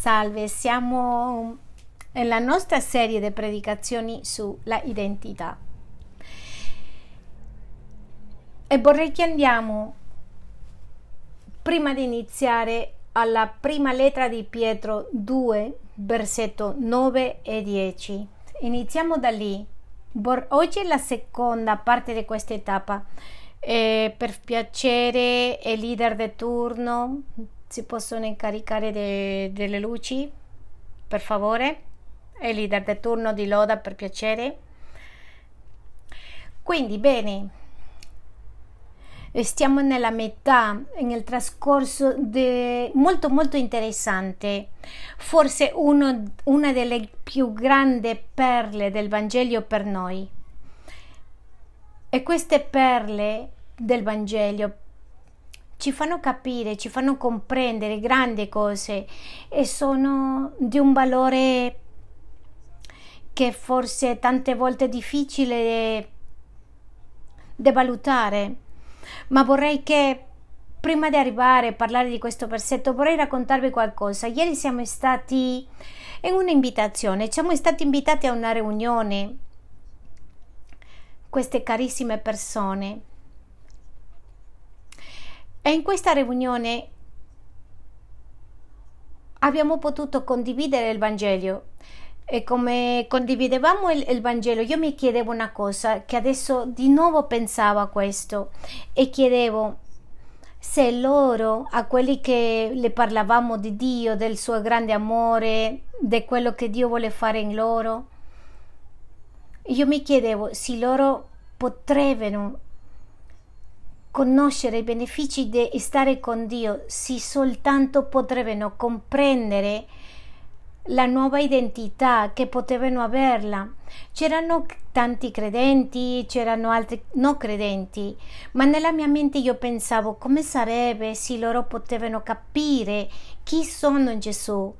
Salve, siamo nella nostra serie di predicazioni sulla identità e vorrei che andiamo prima di iniziare alla prima lettera di Pietro 2, versetto 9 e 10. Iniziamo da lì. Oggi è la seconda parte di questa tappa. Eh, per piacere, il leader di turno si possono incaricare de, delle luci, per favore? Il leader di turno di Loda, per piacere. Quindi, bene, stiamo nella metà, nel trascorso de, molto molto interessante, forse uno, una delle più grandi perle del Vangelo per noi. E queste perle del Vangelo ci fanno capire, ci fanno comprendere grandi cose e sono di un valore che forse tante volte è difficile da valutare, ma vorrei che prima di arrivare a parlare di questo versetto vorrei raccontarvi qualcosa. Ieri siamo stati in un'invitazione, siamo stati invitati a una riunione, queste carissime persone e in questa riunione abbiamo potuto condividere il Vangelo. E come condividevamo il, il, Vangelo io mi chiedevo una cosa che adesso di nuovo pensavo a questo e chiedevo se loro a quelli che le parlavamo di Dio del suo grande amore di quello che Dio vuole fare in loro io mi chiedevo se loro potrebbero conoscere i benefici di stare con Dio se soltanto potrebbero comprendere la nuova identità che potevano averla. C'erano tanti credenti, c'erano altri non credenti, ma nella mia mente io pensavo come sarebbe se loro potevano capire chi sono in Gesù.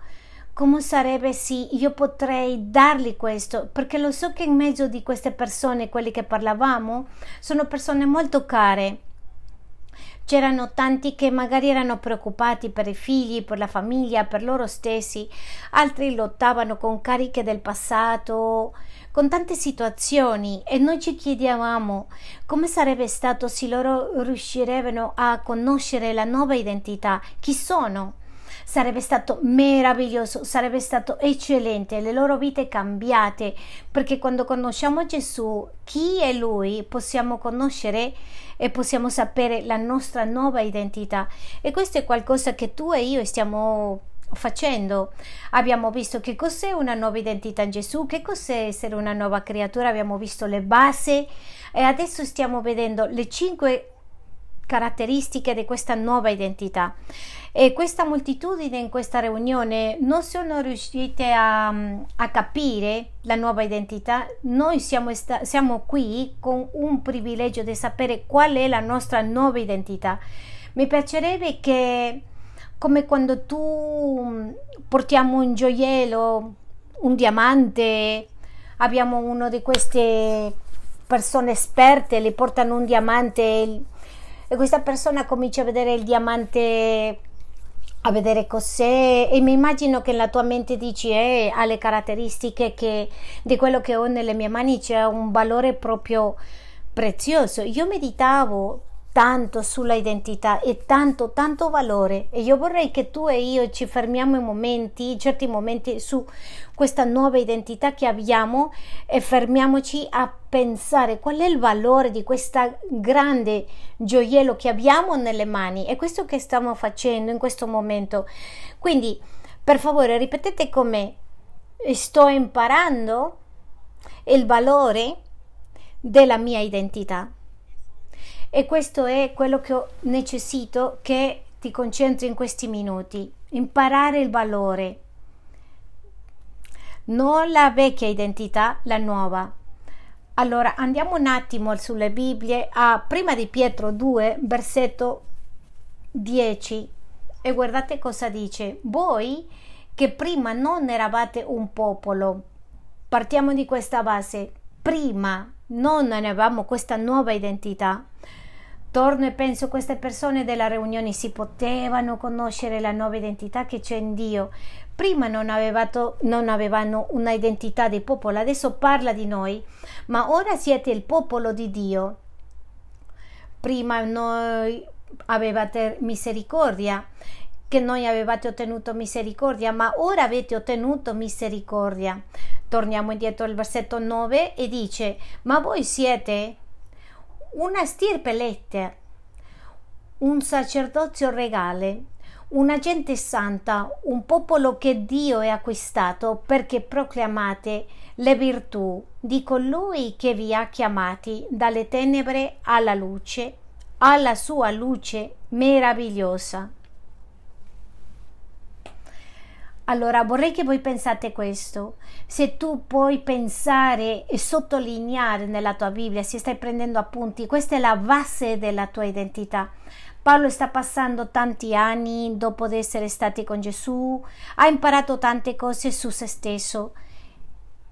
Come sarebbe se io potrei dargli questo? Perché lo so che in mezzo di queste persone, quelli che parlavamo, sono persone molto care C'erano tanti che magari erano preoccupati per i figli, per la famiglia, per loro stessi, altri lottavano con cariche del passato, con tante situazioni. E noi ci chiedevamo come sarebbe stato se loro riuscirebbero a conoscere la nuova identità, chi sono. Sarebbe stato meraviglioso, sarebbe stato eccellente, le loro vite cambiate, perché quando conosciamo Gesù, chi è Lui, possiamo conoscere e possiamo sapere la nostra nuova identità e questo è qualcosa che tu e io stiamo facendo. Abbiamo visto che cos'è una nuova identità in Gesù, che cos'è essere una nuova creatura, abbiamo visto le basi e adesso stiamo vedendo le cinque caratteristiche di questa nuova identità e questa moltitudine in questa riunione non sono riuscite a, a capire la nuova identità. Noi siamo, sta- siamo qui con un privilegio di sapere qual è la nostra nuova identità. Mi piacerebbe che, come quando tu portiamo un gioiello, un diamante, abbiamo uno di queste persone esperte, le portano un diamante e questa persona comincia a vedere il diamante a vedere cos'è. E mi immagino che la tua mente dici eh, ha le caratteristiche che di quello che ho nelle mie mani c'è un valore proprio prezioso. Io meditavo tanto sulla identità e tanto tanto valore. E io vorrei che tu e io ci fermiamo in momenti certi momenti su questa nuova identità che abbiamo e fermiamoci a pensare qual è il valore di questa grande gioiello che abbiamo nelle mani. E questo che stiamo facendo in questo momento. Quindi per favore ripetete con me. Sto imparando il valore della mia identità e questo è quello che necessito che ti concentri in questi minuti, imparare il valore, non la vecchia identità, la nuova. Allora andiamo un attimo sulle Bibbie. A prima di Pietro 2, versetto 10 e guardate cosa dice. Voi che prima non eravate un popolo, partiamo di questa base, prima non avevamo questa nuova identità, Torno e penso queste persone della riunione si potevano conoscere la nuova identità che c'è in Dio prima non, avevato, non avevano una identità di popolo, adesso parla di noi, ma ora siete il popolo di Dio. Prima noi avevate misericordia, che noi avevate ottenuto misericordia, ma ora avete ottenuto misericordia. Torniamo indietro al versetto 9 e dice: Ma voi siete una stirpe eletta, un sacerdozio regale, una gente santa, un popolo che Dio ha acquistato perché proclamate le virtù di colui che vi ha chiamati dalle tenebre alla luce, alla sua luce meravigliosa. Allora vorrei che voi pensate questo. Se tu puoi pensare e sottolineare nella tua Bibbia, se stai prendendo appunti, questa è la base della tua identità. Paolo sta passando tanti anni dopo di essere stati con Gesù, ha imparato tante cose su se stesso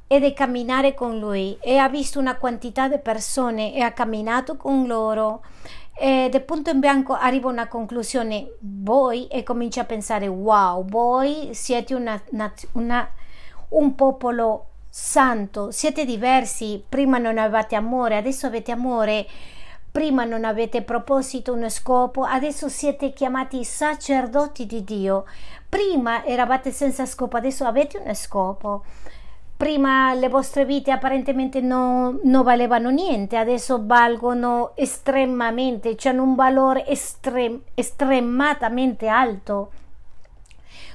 e di camminare con lui e ha visto una quantità di persone e ha camminato con loro e del punto in bianco arriva a una conclusione. Voi e comincia a pensare wow voi siete una, una, un popolo santo. Siete diversi. Prima non avevate amore adesso avete amore. Prima non avete proposito uno scopo adesso siete chiamati sacerdoti di Dio. Prima eravate senza scopo adesso avete uno scopo prima le vostre vite apparentemente non, valevano niente, adesso valgono estremamente, hanno un valore estrem, estrematamente alto.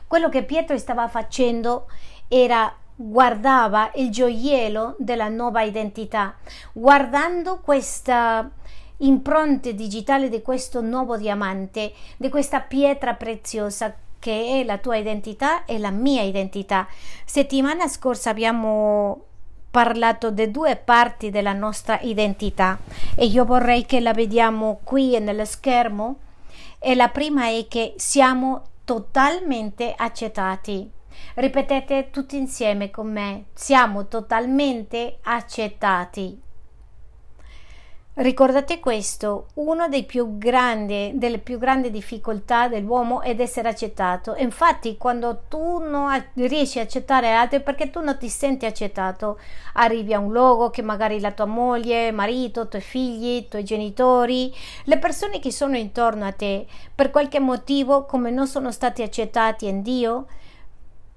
Quello che Pietro stava facendo era guardava il gioiello della nuova identità, guardando questa impronta digitale di questo nuovo diamante, di questa pietra preziosa che è la tua identità e la mia identità. Settimana scorsa abbiamo parlato di due parti della nostra identità e io vorrei che la vediamo qui nello schermo. E la prima è che siamo totalmente accettati. Ripetete tutti insieme con me, siamo totalmente accettati. Ricordate questo, una delle più grandi difficoltà dell'uomo è essere accettato. Infatti, quando tu non riesci a accettare altri perché tu non ti senti accettato, arrivi a un luogo che magari la tua moglie, marito, i tuoi figli, i tuoi genitori, le persone che sono intorno a te, per qualche motivo, come non sono stati accettati in Dio,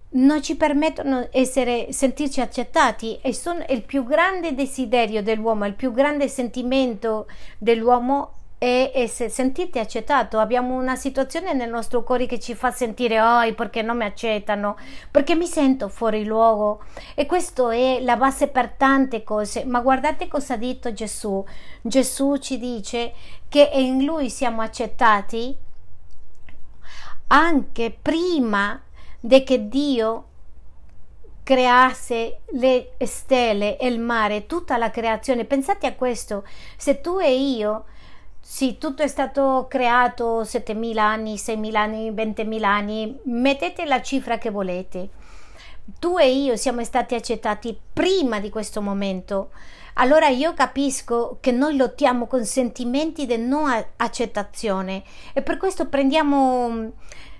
non ci permettono di sentirci accettati e sono il più grande desiderio dell'uomo, il più grande sentimento dell'uomo è, è sentirti accettato. Abbiamo una situazione nel nostro cuore che ci fa sentire oh, perché non mi accettano, perché mi sento fuori luogo e questo è la base per tante cose. Ma guardate cosa ha detto Gesù. Gesù ci dice che in lui siamo accettati anche prima di che Dio creasse le stelle e il mare, tutta la creazione. Pensate a questo, se tu e io, sì, tutto è stato creato 7.000 anni, 6.000 anni, 20.000 anni, mettete la cifra che volete. Tu e io siamo stati accettati prima di questo momento. Allora io capisco che noi lottiamo con sentimenti di non accettazione e per questo prendiamo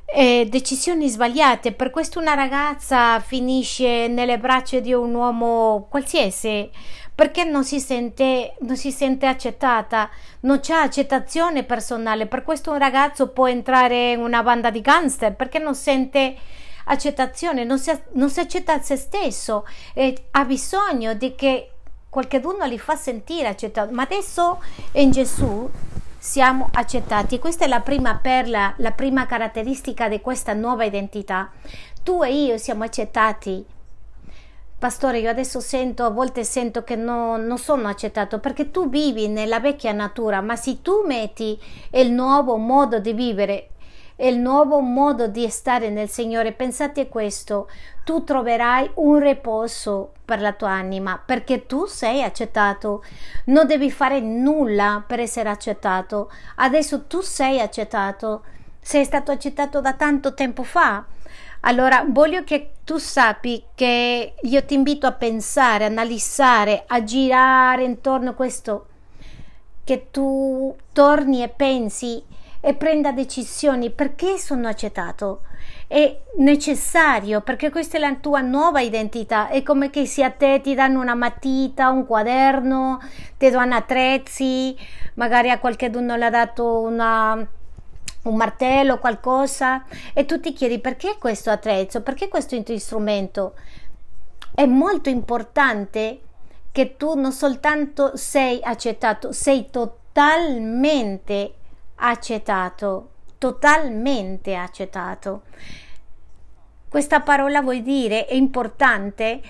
eh, decisioni sbagliate. Per questo una ragazza finisce nelle braccia di un uomo qualsiasi perché non si sente, non si sente accettata, non c'è accettazione personale. Per questo un ragazzo può entrare in una banda di gangster perché non sente accettazione, non si, non si accetta se stesso e ha bisogno di che qualcuno li fa sentire accettato. Ma adesso in Gesù siamo accettati. Questa è la prima perla, la prima caratteristica di questa nuova identità. Tu e io siamo accettati. Pastore, io adesso sento, a volte sento che no, non sono accettato perché tu vivi nella vecchia natura, ma se tu metti il nuovo modo di vivere è il nuovo modo di stare nel Signore. Pensate questo, tu troverai un riposo per la tua anima perché tu sei accettato. Non devi fare nulla per essere accettato. Adesso tu sei accettato. Sei stato accettato da tanto tempo fa. Allora, voglio che tu sappi che io ti invito a pensare, analizzare, a girare intorno a questo, che tu torni e pensi e prenda decisioni perché sono accettato è necessario perché questa è la tua nuova identità. È come che se a te ti danno una matita, un quaderno, ti danno attrezzi, magari a qualcuno l'ha dato una un martello, qualcosa, e tu ti chiedi perché questo attrezzo, perché questo strumento. È molto importante che tu non soltanto sei accettato, sei totalmente accettato, totalmente accettato. Questa parola vuol dire è importante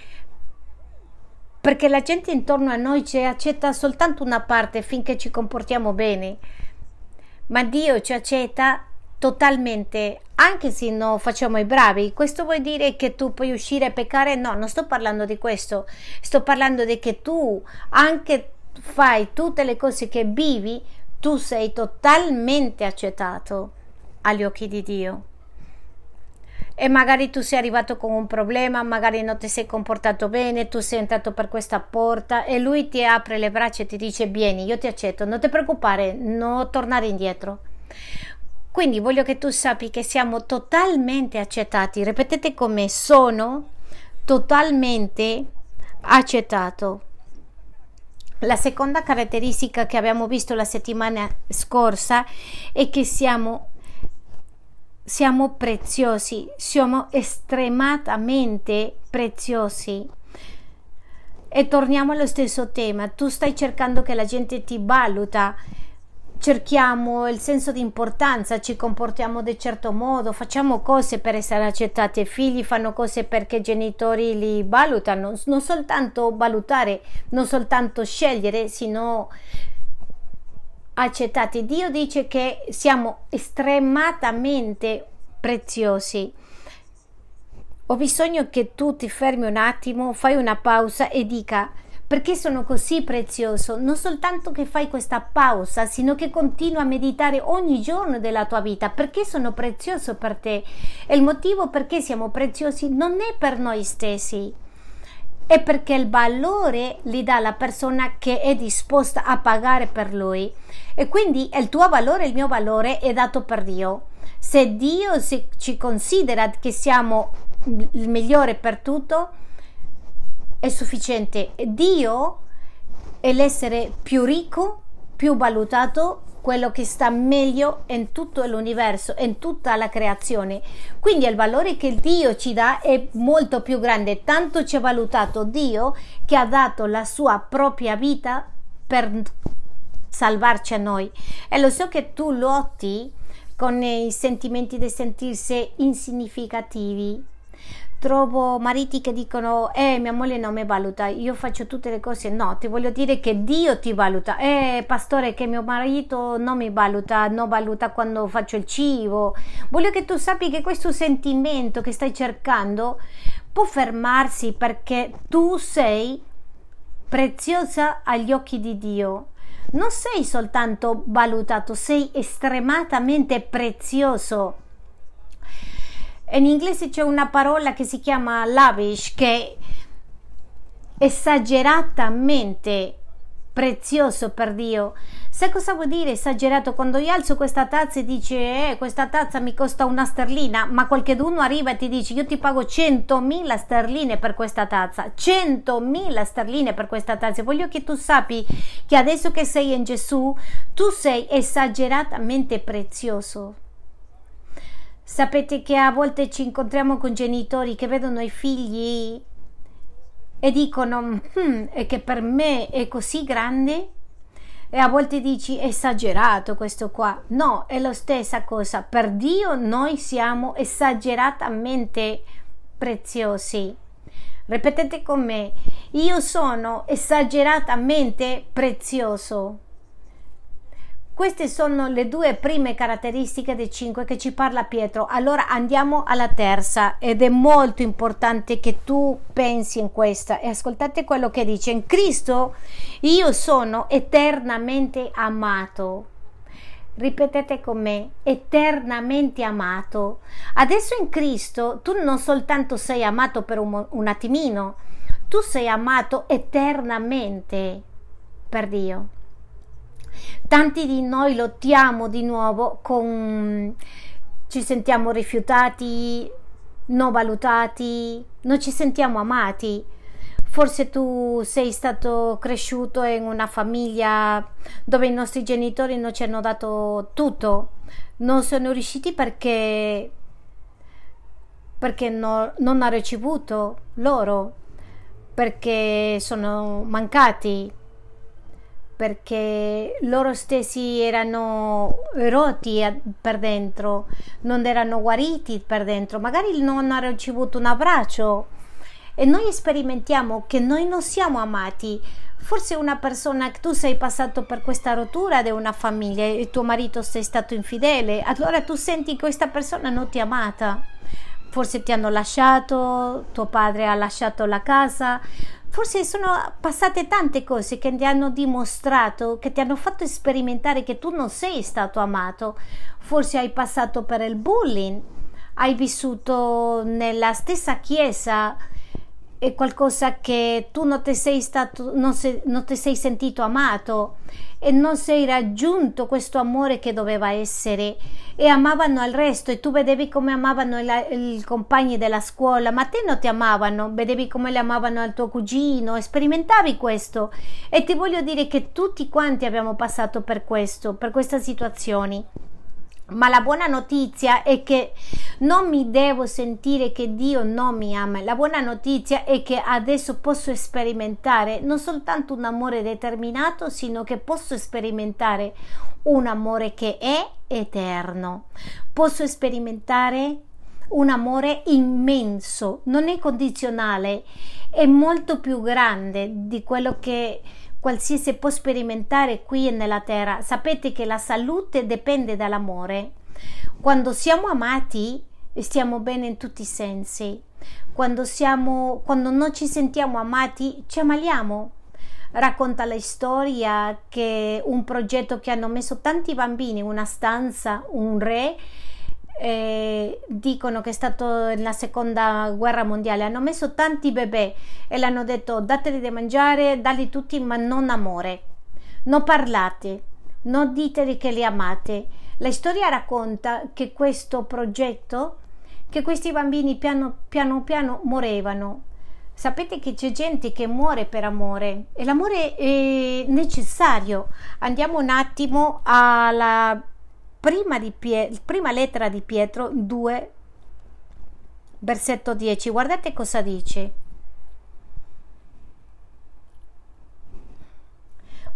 perché la gente intorno a noi ci accetta soltanto una parte finché ci comportiamo bene, ma Dio ci accetta totalmente anche se non facciamo i bravi. Questo vuol dire che tu puoi uscire a peccare? No, non sto parlando di questo. Sto parlando di che tu anche fai tutte le cose che vivi, tu sei totalmente accettato agli occhi di Dio. E magari tu sei arrivato con un problema, magari non ti sei comportato bene, tu sei entrato per questa porta e lui ti apre le braccia e ti dice vieni, io ti accetto, non ti preoccupare, non tornare indietro. Quindi voglio che tu sappi che siamo totalmente accettati. Ripetete con me, sono totalmente accettato. La seconda caratteristica che abbiamo visto la settimana scorsa è che siamo, siamo preziosi, siamo estremamente preziosi. E torniamo allo stesso tema, tu stai cercando che la gente ti valuta cerchiamo il senso di importanza, ci comportiamo di certo modo, facciamo cose per essere accettati, i figli fanno cose perché i genitori li valutano, non soltanto valutare, non soltanto scegliere, sino accettati. Dio dice che siamo estremamente preziosi. Ho bisogno che tu ti fermi un attimo, fai una pausa e dica perché sono così prezioso? Non soltanto che fai questa pausa, sino che continui a meditare ogni giorno della tua vita. Perché sono prezioso per te? E il motivo perché siamo preziosi non è per noi stessi, è perché il valore li dà la persona che è disposta a pagare per lui. E quindi il tuo valore, il mio valore è dato per Dio. Se Dio ci considera che siamo il migliore per tutto, è sufficiente. Dio è l'essere più ricco, più valutato, quello che sta meglio in tutto l'universo, in tutta la creazione. Quindi il valore che Dio ci dà è molto più grande, tanto ci ha valutato Dio che ha dato la sua propria vita per salvarci a noi. E lo so che tu lotti con i sentimenti di sentirsi insignificativi, trovo mariti che dicono eh mia moglie non mi valuta io faccio tutte le cose. No ti voglio dire che Dio ti valuta. Eh pastore che mio marito non mi valuta non valuta quando faccio il cibo. Voglio che tu sappi che questo sentimento che stai cercando può fermarsi perché tu sei preziosa agli occhi di Dio. Non sei soltanto valutato sei estremamente prezioso in inglese c'è una parola che si chiama lavish che è esageratamente prezioso per Dio. Sai cosa vuol dire esagerato? Quando io alzo questa tazza e dice eh, questa tazza mi costa una sterlina, ma qualcuno arriva e ti dice io ti pago 100.000 sterline per questa tazza, 100.000 sterline per questa tazza. Voglio che tu sappi che adesso che sei in Gesù, tu sei esageratamente prezioso. Sapete che a volte ci incontriamo con genitori che vedono i figli e dicono hm, è che per me è così grande e a volte dici esagerato questo qua. No, è la stessa cosa. Per Dio noi siamo esageratamente preziosi. Ripetete con me, io sono esageratamente prezioso. Queste sono le due prime caratteristiche dei cinque che ci parla Pietro. Allora andiamo alla terza ed è molto importante che tu pensi in questa e ascoltate quello che dice. In Cristo io sono eternamente amato. Ripetete con me, eternamente amato. Adesso in Cristo tu non soltanto sei amato per un, un attimino, tu sei amato eternamente per Dio. Tanti di noi lottiamo di nuovo con ci sentiamo rifiutati, non valutati, non ci sentiamo amati. Forse tu sei stato cresciuto in una famiglia dove i nostri genitori non ci hanno dato tutto, non sono riusciti perché, perché no, non ha ricevuto loro, perché sono mancati, perché loro stessi erano rotti per dentro, non erano guariti per dentro, magari non hanno ricevuto un abbraccio e noi sperimentiamo che noi non siamo amati. Forse una persona che tu sei passato per questa rottura di una famiglia e tuo marito sei stato infidele, allora tu senti che questa persona non ti ha amata. Forse ti hanno lasciato, tuo padre ha lasciato la casa, Forse sono passate tante cose che ti hanno dimostrato, che ti hanno fatto sperimentare che tu non sei stato amato. Forse hai passato per il bullying, hai vissuto nella stessa chiesa è qualcosa che tu non ti sei, stato, non, sei, non ti sei sentito amato e non sei raggiunto questo amore che doveva essere. E amavano il resto e tu vedevi come amavano i compagni della scuola ma te non ti amavano vedevi come le amavano al tuo cugino sperimentavi questo. E ti voglio dire che tutti quanti abbiamo passato per questo per queste situazioni ma la buona notizia è che non mi devo sentire che Dio non mi ama. La buona notizia è che adesso posso sperimentare non soltanto un amore determinato, sino che posso sperimentare un amore che è eterno. Posso sperimentare un amore immenso, non è condizionale, è molto più grande di quello che qualsiasi può sperimentare qui nella terra. Sapete che la salute dipende dall'amore. Quando siamo amati, stiamo bene in tutti i sensi. Quando, siamo, quando non ci sentiamo amati, ci ammaliamo. Racconta la storia che un progetto che hanno messo tanti bambini in una stanza, un re, eh, dicono che è stato nella seconda guerra mondiale. Hanno messo tanti bebè e l'hanno detto dateli da mangiare dali tutti ma non amore. Non parlate non diteli che li amate. La storia racconta che questo progetto che questi bambini piano piano piano morevano. Sapete che c'è gente che muore per amore e l'amore è necessario. Andiamo un attimo alla prima, di Pie- prima lettera di Pietro 2, versetto 10. Guardate cosa dice.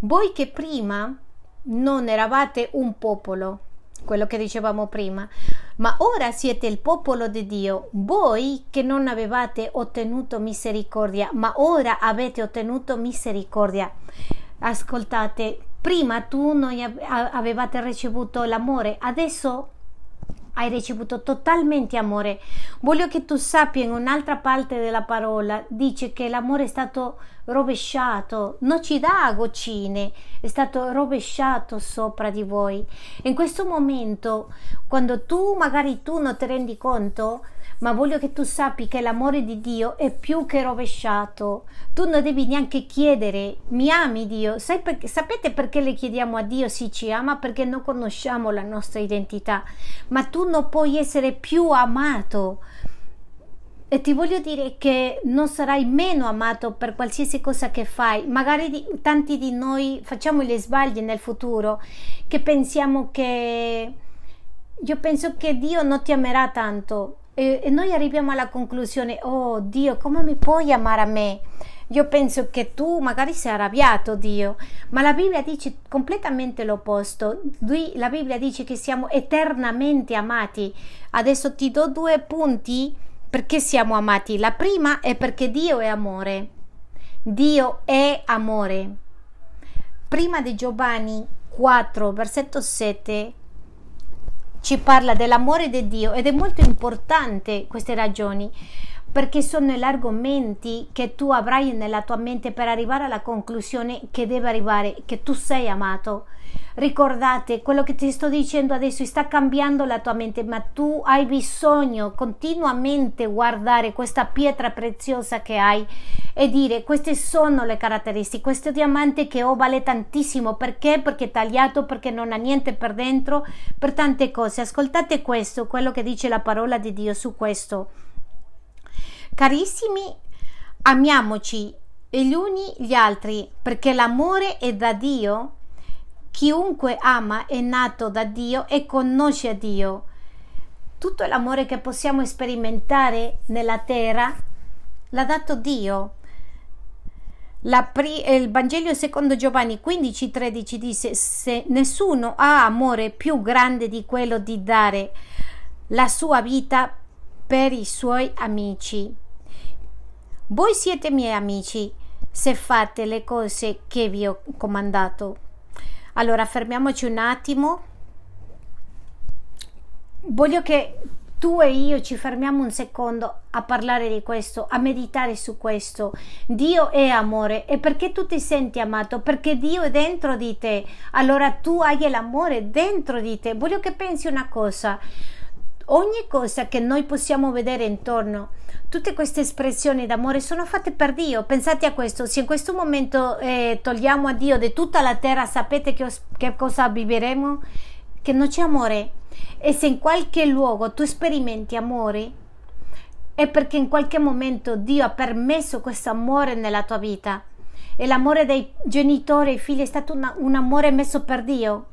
Voi che prima non eravate un popolo, quello che dicevamo prima, ma ora siete il popolo di Dio, voi che non avevate ottenuto misericordia, ma ora avete ottenuto misericordia. Ascoltate, Prima tu non avevate ricevuto l'amore, adesso hai ricevuto totalmente amore. Voglio che tu sappia in un'altra parte della parola dice che l'amore è stato rovesciato, non ci dà goccine, è stato rovesciato sopra di voi. In questo momento, quando tu magari tu non ti rendi conto, ma voglio che tu sappi che l'amore di Dio è più che rovesciato. Tu non devi neanche chiedere, mi ami Dio? Per, sapete perché le chiediamo a Dio se ci ama? Perché non conosciamo la nostra identità, ma tu non puoi essere più amato. E ti voglio dire che non sarai meno amato per qualsiasi cosa che fai. Magari di, tanti di noi facciamo gli sbagli nel futuro, che pensiamo che... Io penso che Dio non ti amerà tanto e, e noi arriviamo alla conclusione, oh Dio, come mi puoi amare a me? Io penso che tu magari sei arrabbiato, Dio, ma la Bibbia dice completamente l'opposto. Lui, la Bibbia dice che siamo eternamente amati. Adesso ti do due punti perché siamo amati. La prima è perché Dio è amore. Dio è amore. Prima di Giovanni 4, versetto 7, ci parla dell'amore di Dio ed è molto importante queste ragioni. Perché sono gli argomenti che tu avrai nella tua mente per arrivare alla conclusione che deve arrivare, che tu sei amato. Ricordate, quello che ti sto dicendo adesso sta cambiando la tua mente, ma tu hai bisogno continuamente guardare questa pietra preziosa che hai e dire queste sono le caratteristiche, questo diamante che ho vale tantissimo, perché? Perché è tagliato, perché non ha niente per dentro, per tante cose. Ascoltate questo, quello che dice la parola di Dio su questo. Carissimi, amiamoci gli uni gli altri, perché l'amore è da Dio Chiunque ama è nato da Dio e conosce Dio. Tutto l'amore che possiamo sperimentare nella terra l'ha dato Dio. Pri- il Vangelo secondo Giovanni 15:13 dice: Se nessuno ha amore più grande di quello di dare la sua vita per i suoi amici. Voi siete miei amici se fate le cose che vi ho comandato. Allora, fermiamoci un attimo. Voglio che tu e io ci fermiamo un secondo a parlare di questo, a meditare su questo. Dio è amore e perché tu ti senti amato? Perché Dio è dentro di te. Allora tu hai l'amore dentro di te. Voglio che pensi una cosa. Ogni cosa che noi possiamo vedere intorno tutte queste espressioni d'amore sono fatte per Dio. Pensate a questo, se in questo momento eh, togliamo a Dio di tutta la terra, sapete che, che cosa vivremo? Che non c'è amore. E se in qualche luogo tu sperimenti amore, è perché in qualche momento Dio ha permesso questo amore nella tua vita. E l'amore dei genitori e figli è stato una, un amore messo per Dio.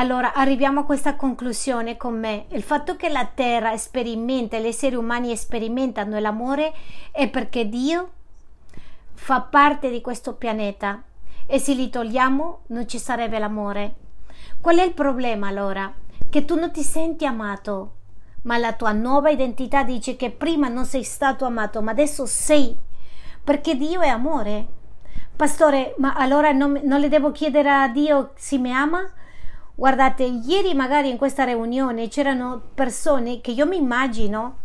Allora arriviamo a questa conclusione con me. Il fatto che la terra sperimenta, gli esseri umani sperimentano l'amore è perché Dio fa parte di questo pianeta e se li togliamo non ci sarebbe l'amore. Qual è il problema allora? Che tu non ti senti amato, ma la tua nuova identità dice che prima non sei stato amato, ma adesso sei, perché Dio è amore. Pastore, ma allora non, non le devo chiedere a Dio se mi ama? Guardate, ieri magari in questa riunione c'erano persone che io mi immagino,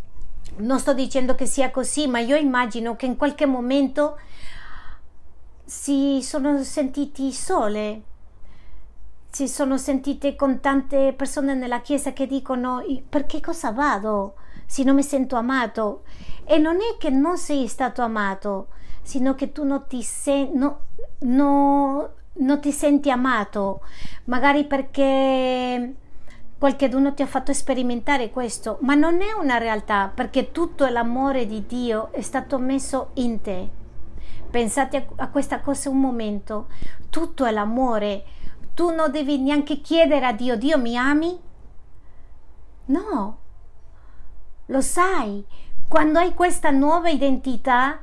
non sto dicendo che sia così, ma io immagino che in qualche momento si sono sentiti sole, si sono sentite con tante persone nella chiesa che dicono perché cosa vado se non mi sento amato? E non è che non sei stato amato, sino che tu non ti senti... No, no, non ti senti amato, magari perché qualcuno ti ha fatto sperimentare questo, ma non è una realtà perché tutto l'amore di Dio è stato messo in te. Pensate a questa cosa un momento, tutto è l'amore, tu non devi neanche chiedere a Dio, Dio mi ami? No, lo sai, quando hai questa nuova identità,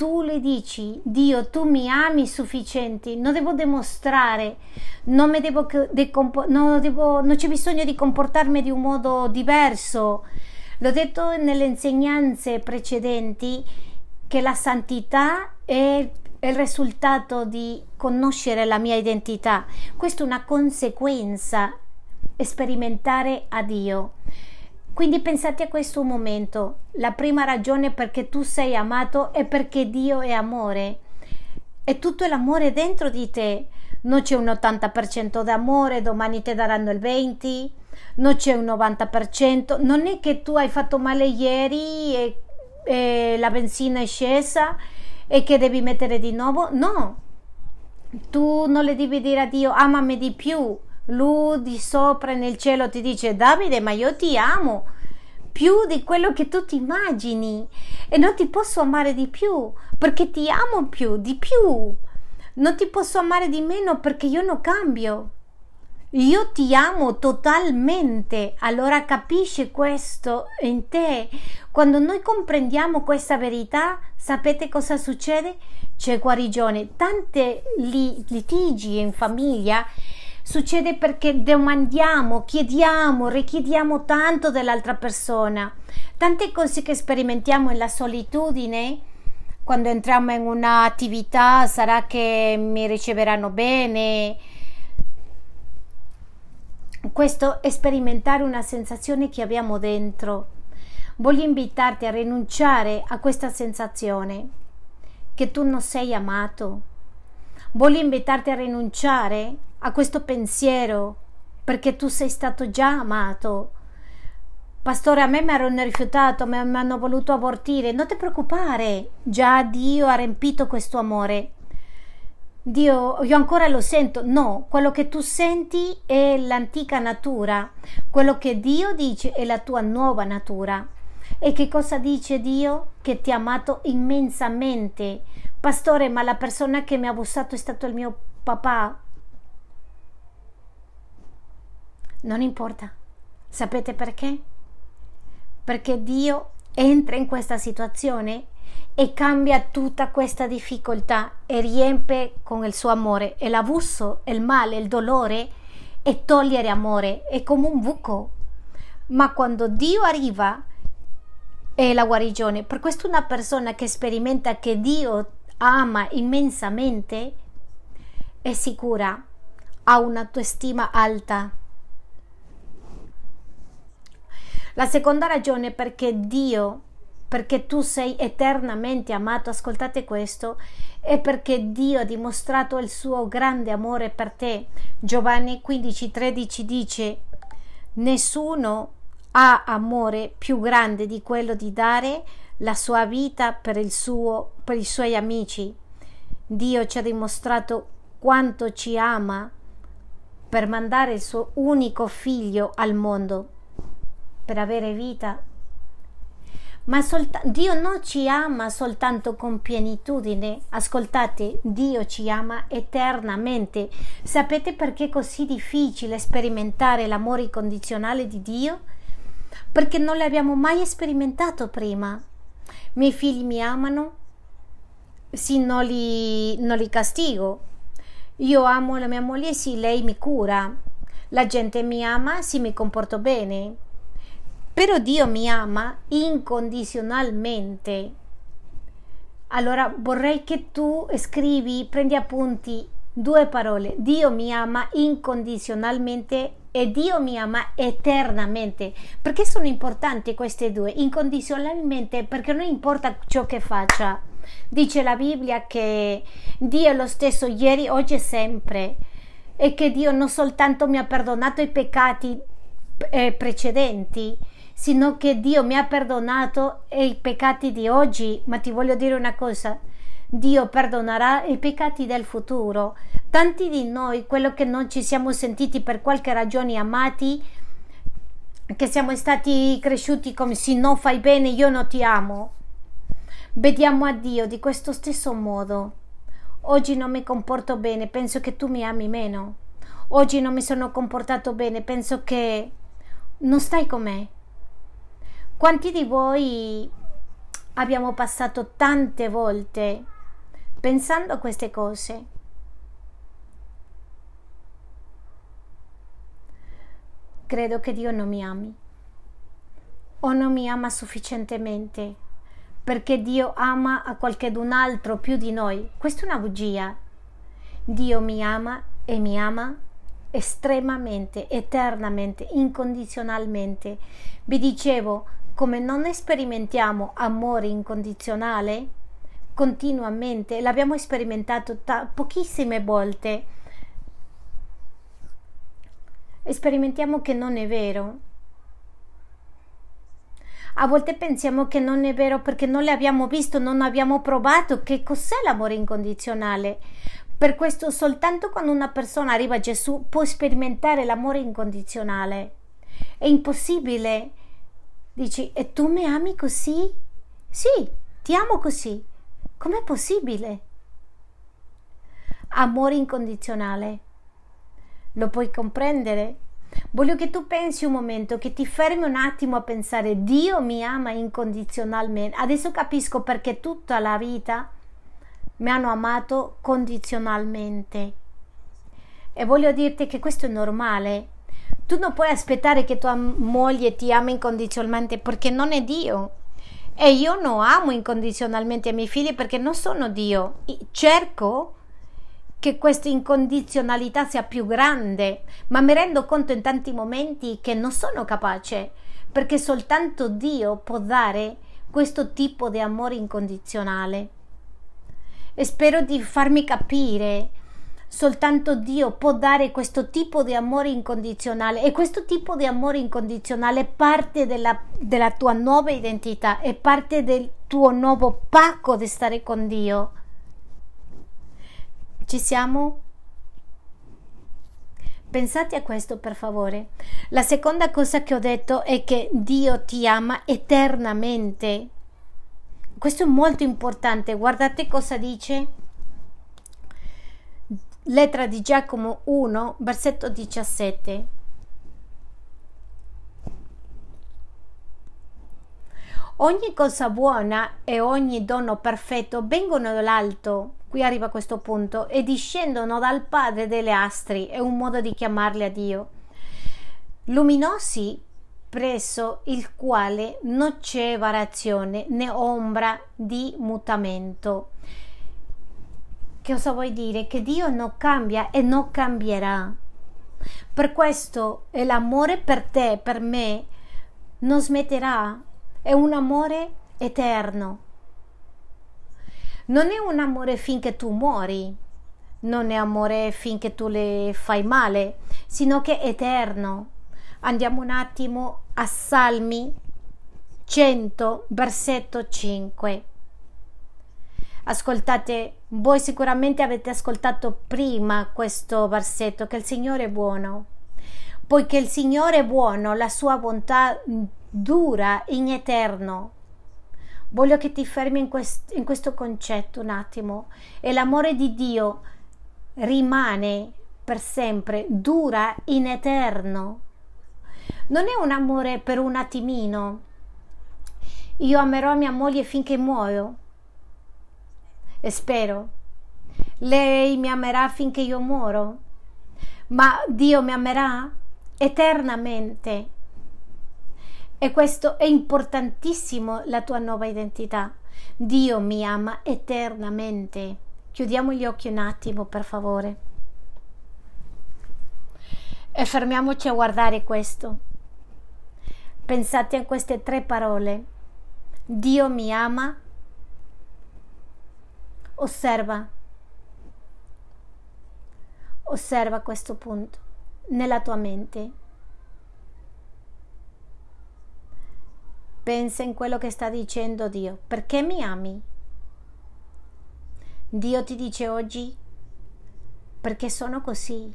tu le dici, Dio, tu mi ami sufficienti, non devo dimostrare, non, devo decompo- non, devo, non c'è bisogno di comportarmi di un modo diverso. L'ho detto nelle insegnanze precedenti che la santità è il risultato di conoscere la mia identità. Questa è una conseguenza sperimentare a Dio. Quindi pensate a questo momento. La prima ragione perché tu sei amato è perché Dio è amore. E tutto l'amore dentro di te. Non c'è un 80% d'amore, domani ti daranno il 20%, non c'è un 90%. Non è che tu hai fatto male ieri e, e la benzina è scesa e che devi mettere di nuovo. No, tu non le devi dire a Dio amami di più lui di sopra nel cielo ti dice Davide ma io ti amo più di quello che tu ti immagini e non ti posso amare di più perché ti amo più di più. Non ti posso amare di meno perché io non cambio. Io ti amo totalmente. Allora capisci questo in te. Quando noi comprendiamo questa verità sapete cosa succede? C'è guarigione. Tante litigi in famiglia Succede perché domandiamo, chiediamo, richiediamo tanto dell'altra persona. Tante cose che sperimentiamo nella solitudine, quando entriamo in un'attività, sarà che mi riceveranno bene. Questo è sperimentare una sensazione che abbiamo dentro. Voglio invitarti a rinunciare a questa sensazione che tu non sei amato. Voglio invitarti a rinunciare a questo pensiero perché tu sei stato già amato. Pastore, a me mi hanno rifiutato, mi hanno voluto abortire. Non ti preoccupare, già Dio ha riempito questo amore. Dio, io ancora lo sento. No, quello che tu senti è l'antica natura. Quello che Dio dice è la tua nuova natura. E che cosa dice Dio? Che ti ha amato immensamente. Pastore, ma la persona che mi ha abusato è stato il mio papà. Non importa. Sapete perché? Perché Dio entra in questa situazione e cambia tutta questa difficoltà e riempie con il suo amore e l'abuso, il male, il dolore e togliere amore è come un buco. Ma quando Dio arriva è la guarigione. Per questo una persona che sperimenta che Dio ama immensamente è sicura, ha un'autostima alta La seconda ragione è perché Dio, perché tu sei eternamente amato, ascoltate questo, è perché Dio ha dimostrato il suo grande amore per te. Giovanni 15:13 dice: Nessuno ha amore più grande di quello di dare la sua vita per, suo, per i suoi amici. Dio ci ha dimostrato quanto ci ama per mandare il suo unico figlio al mondo per avere vita. Ma solta- Dio non ci ama soltanto con pienitudine, ascoltate, Dio ci ama eternamente. Sapete perché è così difficile sperimentare l'amore incondizionale di Dio? Perché non l'abbiamo mai sperimentato prima. I miei figli mi amano, sì, non li, non li castigo. Io amo la mia moglie, sì, lei mi cura. La gente mi ama, sì, mi comporto bene però Dio mi ama incondizionalmente. Allora vorrei che tu scrivi, prendi appunti due parole. Dio mi ama incondizionalmente e Dio mi ama eternamente. Perché sono importanti queste due? Incondizionalmente perché non importa ciò che faccia. Dice la Bibbia che Dio è lo stesso ieri, oggi e sempre e che Dio non soltanto mi ha perdonato i peccati eh, precedenti, sino che Dio mi ha perdonato i peccati di oggi, ma ti voglio dire una cosa, Dio perdonerà i peccati del futuro. Tanti di noi, quello che non ci siamo sentiti per qualche ragione amati, che siamo stati cresciuti come se non fai bene, io non ti amo. Vediamo a Dio di questo stesso modo. Oggi non mi comporto bene, penso che tu mi ami meno. Oggi non mi sono comportato bene, penso che non stai con me. Quanti di voi abbiamo passato tante volte pensando a queste cose? Credo che Dio non mi ami o non mi ama sufficientemente perché Dio ama a qualcun altro più di noi. Questa è una bugia. Dio mi ama e mi ama estremamente, eternamente, incondizionalmente. Vi dicevo, come non sperimentiamo amore incondizionale continuamente, l'abbiamo sperimentato ta- pochissime volte, sperimentiamo che non è vero. A volte pensiamo che non è vero perché non l'abbiamo visto, non abbiamo provato che cos'è l'amore incondizionale. Per questo soltanto quando una persona arriva a Gesù può sperimentare l'amore incondizionale. È impossibile Dici, e tu mi ami così? Sì, ti amo così. Com'è possibile? Amore incondizionale. Lo puoi comprendere? Voglio che tu pensi un momento, che ti fermi un attimo a pensare, Dio mi ama incondizionalmente. Adesso capisco perché tutta la vita mi hanno amato condizionalmente. E voglio dirti che questo è normale tu non puoi aspettare che tua moglie ti ami incondizionalmente perché non è Dio. E io non amo incondizionalmente i miei figli perché non sono Dio. Cerco che questa incondizionalità sia più grande, ma mi rendo conto in tanti momenti che non sono capace, perché soltanto Dio può dare questo tipo di amore incondizionale. E spero di farmi capire soltanto Dio può dare questo tipo di amore incondizionale e questo tipo di amore incondizionale è parte della, della tua nuova identità, è parte del tuo nuovo pacco di stare con Dio. Ci siamo? Pensate a questo per favore. La seconda cosa che ho detto è che Dio ti ama eternamente. Questo è molto importante. Guardate cosa dice. Lettera di Giacomo 1, versetto 17. Ogni cosa buona e ogni dono perfetto vengono dall'alto qui arriva questo punto, e discendono dal Padre delle astri, è un modo di chiamarli a Dio. Luminosi presso il quale non c'è variazione né ombra di mutamento. Cosa vuoi dire? Che Dio non cambia e non cambierà. Per questo l'amore per te, per me, non smetterà. È un amore eterno non è un amore finché tu muori, non è amore finché tu le fai male, sino che è eterno. Andiamo un attimo a Salmi 100, versetto 5. Ascoltate, voi sicuramente avete ascoltato prima questo versetto che il Signore è buono. Poiché il Signore è buono, la sua bontà dura in eterno Voglio che ti fermi in, quest- in questo concetto un attimo. E l'amore di Dio rimane per sempre, dura in eterno. Non è un amore per un attimino. Io amerò mia moglie finché muoio. E spero. Lei mi amerà finché io muoro. Ma Dio mi amerà eternamente. E questo è importantissimo, la tua nuova identità. Dio mi ama eternamente. Chiudiamo gli occhi un attimo, per favore. E fermiamoci a guardare questo. Pensate a queste tre parole. Dio mi ama. Osserva. Osserva questo punto nella tua mente. Pensa in quello che sta dicendo Dio. Perché mi ami? Dio ti dice oggi perché sono così.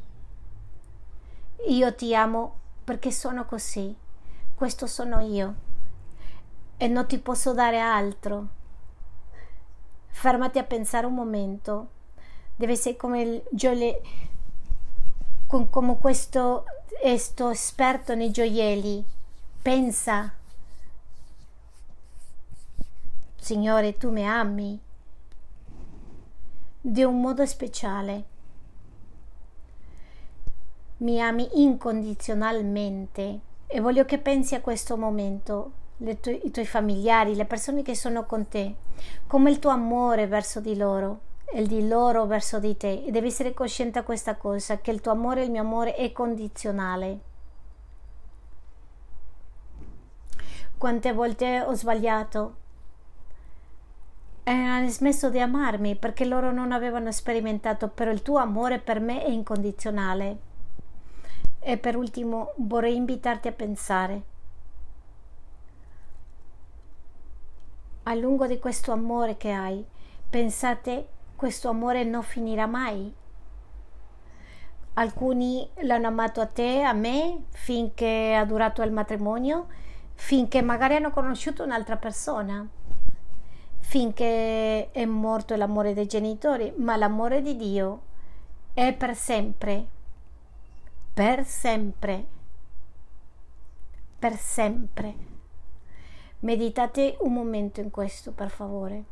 Io ti amo perché sono così. Questo sono io. E non ti posso dare altro. Fermati a pensare un momento. Deve essere come il gioiello, come questo, questo esperto nei gioielli. Pensa Signore, tu mi ami di un modo speciale. Mi ami incondizionalmente e voglio che pensi a questo momento, tu- i tuoi familiari, le persone che sono con te, come il tuo amore verso di loro e il di loro verso di te. E devi essere cosciente a questa cosa, che il tuo amore e il mio amore è condizionale. Quante volte ho sbagliato? e hanno smesso di amarmi perché loro non avevano sperimentato, però il tuo amore per me è incondizionale. E per ultimo vorrei invitarti a pensare. A lungo di questo amore che hai, pensate questo amore non finirà mai. Alcuni l'hanno amato a te, a me, finché ha durato il matrimonio, finché magari hanno conosciuto un'altra persona finché è morto l'amore dei genitori, ma l'amore di Dio è per sempre, per sempre, per sempre. Meditate un momento in questo, per favore.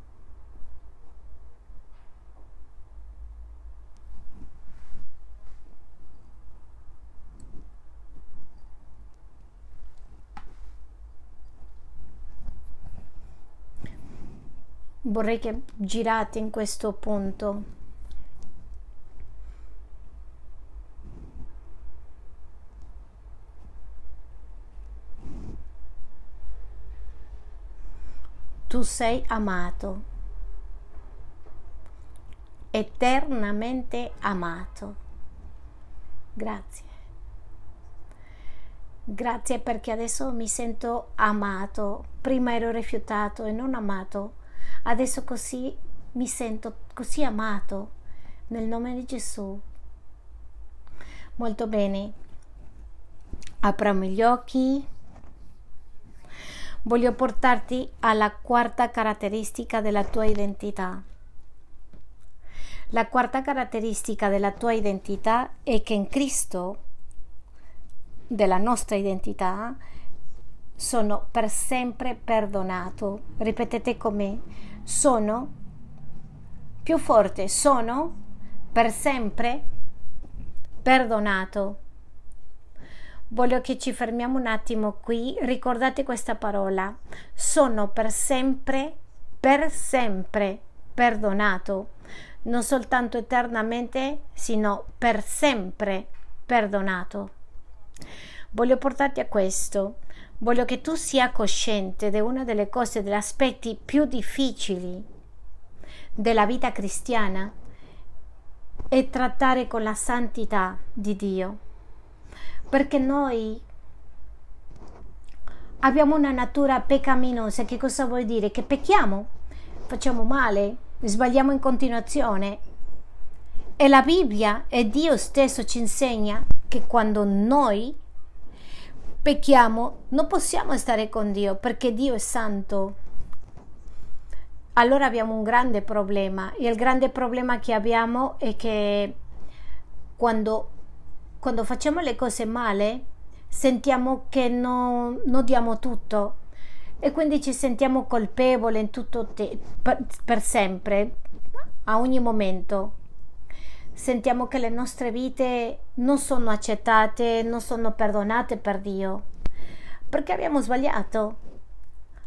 vorrei che girate in questo punto. Tu sei amato, eternamente amato. Grazie. Grazie perché adesso mi sento amato. Prima ero rifiutato e non amato. Adesso così mi sento così amato. Nel nome di Gesù. Molto bene. Apriamo gli occhi. Voglio portarti alla quarta caratteristica della tua identità. La quarta caratteristica della tua identità è che in Cristo, della nostra identità, sono per sempre perdonato. Ripetete con me, sono più forte, sono per sempre perdonato. Voglio che ci fermiamo un attimo qui, ricordate questa parola, sono per sempre, per sempre perdonato, non soltanto eternamente, sino per sempre perdonato. Voglio portarti a questo, voglio che tu sia cosciente di una delle cose, degli aspetti più difficili della vita cristiana e trattare con la santità di Dio perché noi abbiamo una natura peccaminosa. Che cosa vuol dire? Che pecchiamo, facciamo male, sbagliamo in continuazione. E la Bibbia e Dio stesso ci insegna che quando noi pecchiamo non possiamo stare con Dio perché Dio è santo. Allora abbiamo un grande problema e il grande problema che abbiamo è che quando quando facciamo le cose male sentiamo che non, non diamo tutto e quindi ci sentiamo colpevoli in tutto te, per, per sempre, a ogni momento. Sentiamo che le nostre vite non sono accettate, non sono perdonate per Dio, perché abbiamo sbagliato,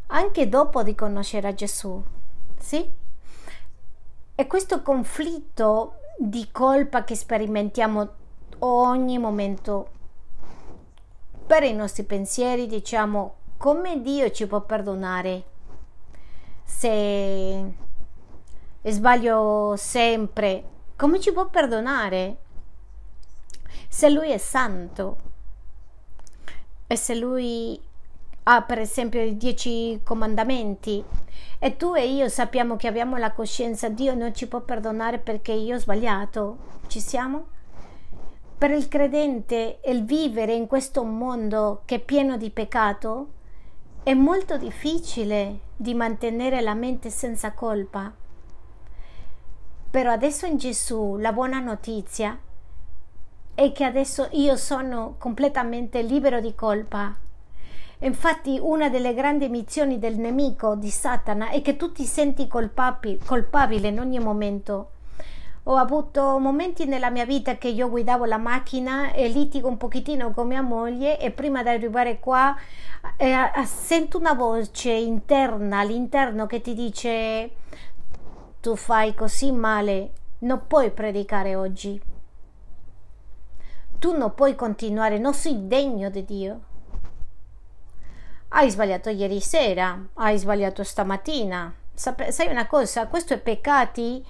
anche dopo di conoscere Gesù. Sì? E questo conflitto di colpa che sperimentiamo ogni momento. Per i nostri pensieri diciamo come Dio ci può perdonare? Se sbaglio sempre come ci può perdonare? Se lui è santo. E se lui ha per esempio i dieci comandamenti. E tu e io sappiamo che abbiamo la coscienza Dio non ci può perdonare perché io ho sbagliato. Ci siamo? Per il credente il vivere in questo mondo che è pieno di peccato è molto difficile di mantenere la mente senza colpa. Però adesso in Gesù la buona notizia è che adesso io sono completamente libero di colpa. Infatti una delle grandi missioni del nemico di Satana è che tu ti senti colpabile in ogni momento ho avuto momenti nella mia vita che io guidavo la macchina e litigo un pochettino con mia moglie e prima di arrivare qua eh, sento una voce interna all'interno che ti dice tu fai così male, non puoi predicare oggi. Tu non puoi continuare, non sei degno di Dio. Hai sbagliato ieri sera, hai sbagliato stamattina. sai una cosa, questi peccati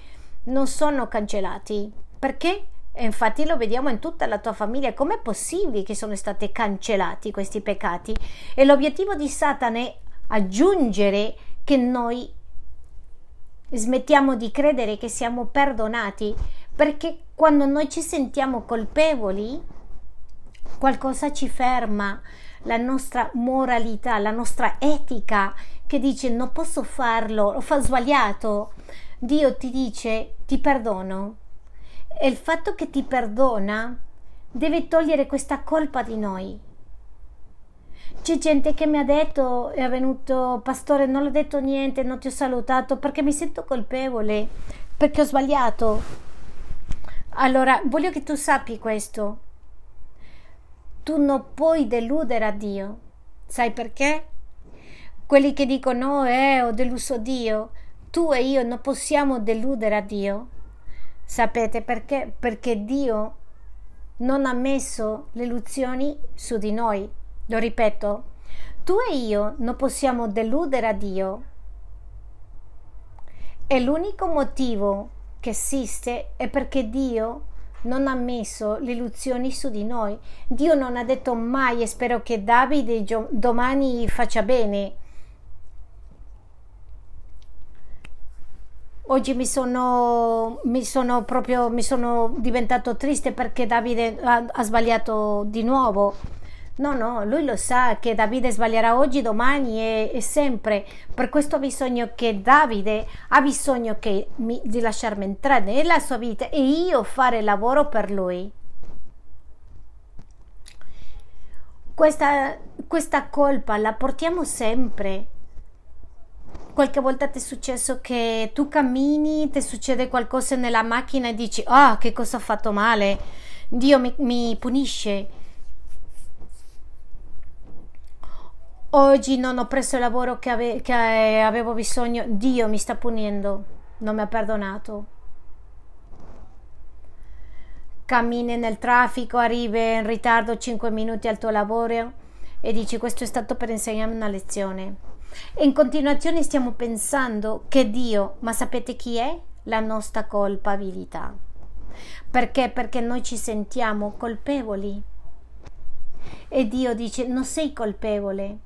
non sono cancellati. Perché? E infatti lo vediamo in tutta la tua famiglia. Com'è possibile che sono stati cancellati questi peccati? E l'obiettivo di Satana è aggiungere che noi smettiamo di credere che siamo perdonati perché quando noi ci sentiamo colpevoli qualcosa ci ferma la nostra moralità, la nostra etica che dice non posso farlo, ho sbagliato. Dio ti dice ti perdono e il fatto che ti perdona deve togliere questa colpa di noi. C'è gente che mi ha detto, è venuto, pastore, non ho detto niente, non ti ho salutato perché mi sento colpevole, perché ho sbagliato. Allora, voglio che tu sappi questo. Tu non puoi deludere a Dio. Sai perché? Quelli che dicono, eh, ho deluso Dio tu e io non possiamo deludere a Dio. Sapete perché? Perché Dio non ha messo le illusioni su di noi. Lo ripeto, tu e io non possiamo deludere a Dio E l'unico motivo che esiste è perché Dio non ha messo le illusioni su di noi. Dio non ha detto mai e spero che Davide domani faccia bene. Oggi mi sono, mi sono proprio mi sono diventato triste perché Davide ha, ha sbagliato di nuovo No, no, lui lo sa che Davide sbaglierà oggi, domani e, e sempre. Per questo bisogno che Davide ha bisogno che mi, di lasciarmi entrare nella sua vita e io fare lavoro per lui. Questa, questa colpa la portiamo sempre. Qualche volta ti è successo che tu cammini, ti succede qualcosa nella macchina e dici, ah, oh, che cosa ho fatto male, Dio mi, mi punisce Oggi non ho preso il lavoro che, ave- che avevo bisogno, Dio mi sta punendo, non mi ha perdonato. Cammini nel traffico, arrivi in ritardo 5 minuti al tuo lavoro e dici questo è stato per insegnarmi una lezione. E in continuazione stiamo pensando che Dio, ma sapete chi è? La nostra colpabilità. Perché? Perché noi ci sentiamo colpevoli. E Dio dice non sei colpevole,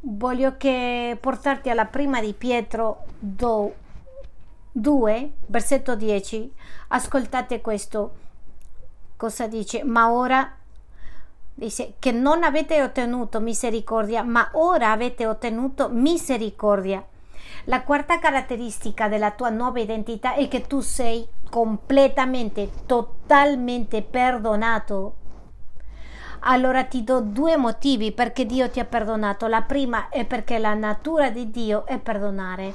voglio che portarti alla prima di Pietro 2, versetto 10. Ascoltate questo. Cosa dice? Ma ora dice che non avete ottenuto misericordia, ma ora avete ottenuto misericordia. La quarta caratteristica della tua nuova identità è che tu sei completamente, totalmente perdonato allora ti do due motivi perché Dio ti ha perdonato. La prima è perché la natura di Dio è perdonare.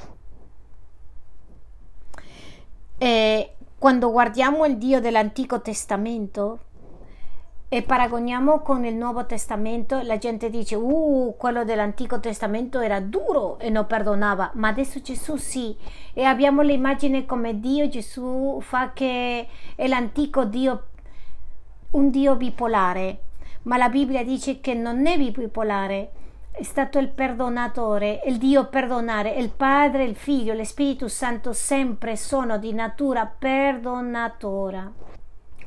E quando guardiamo il Dio dell'Antico Testamento e paragoniamo con il Nuovo Testamento, la gente dice, uh, quello dell'Antico Testamento era duro e non perdonava, ma adesso Gesù sì. E abbiamo l'immagine come Dio, Gesù fa che è l'antico Dio, un Dio bipolare ma la Bibbia dice che non è bipolare, è stato il perdonatore, il Dio perdonare, il Padre, il Figlio, lo Spirito Santo sempre sono di natura perdonatora.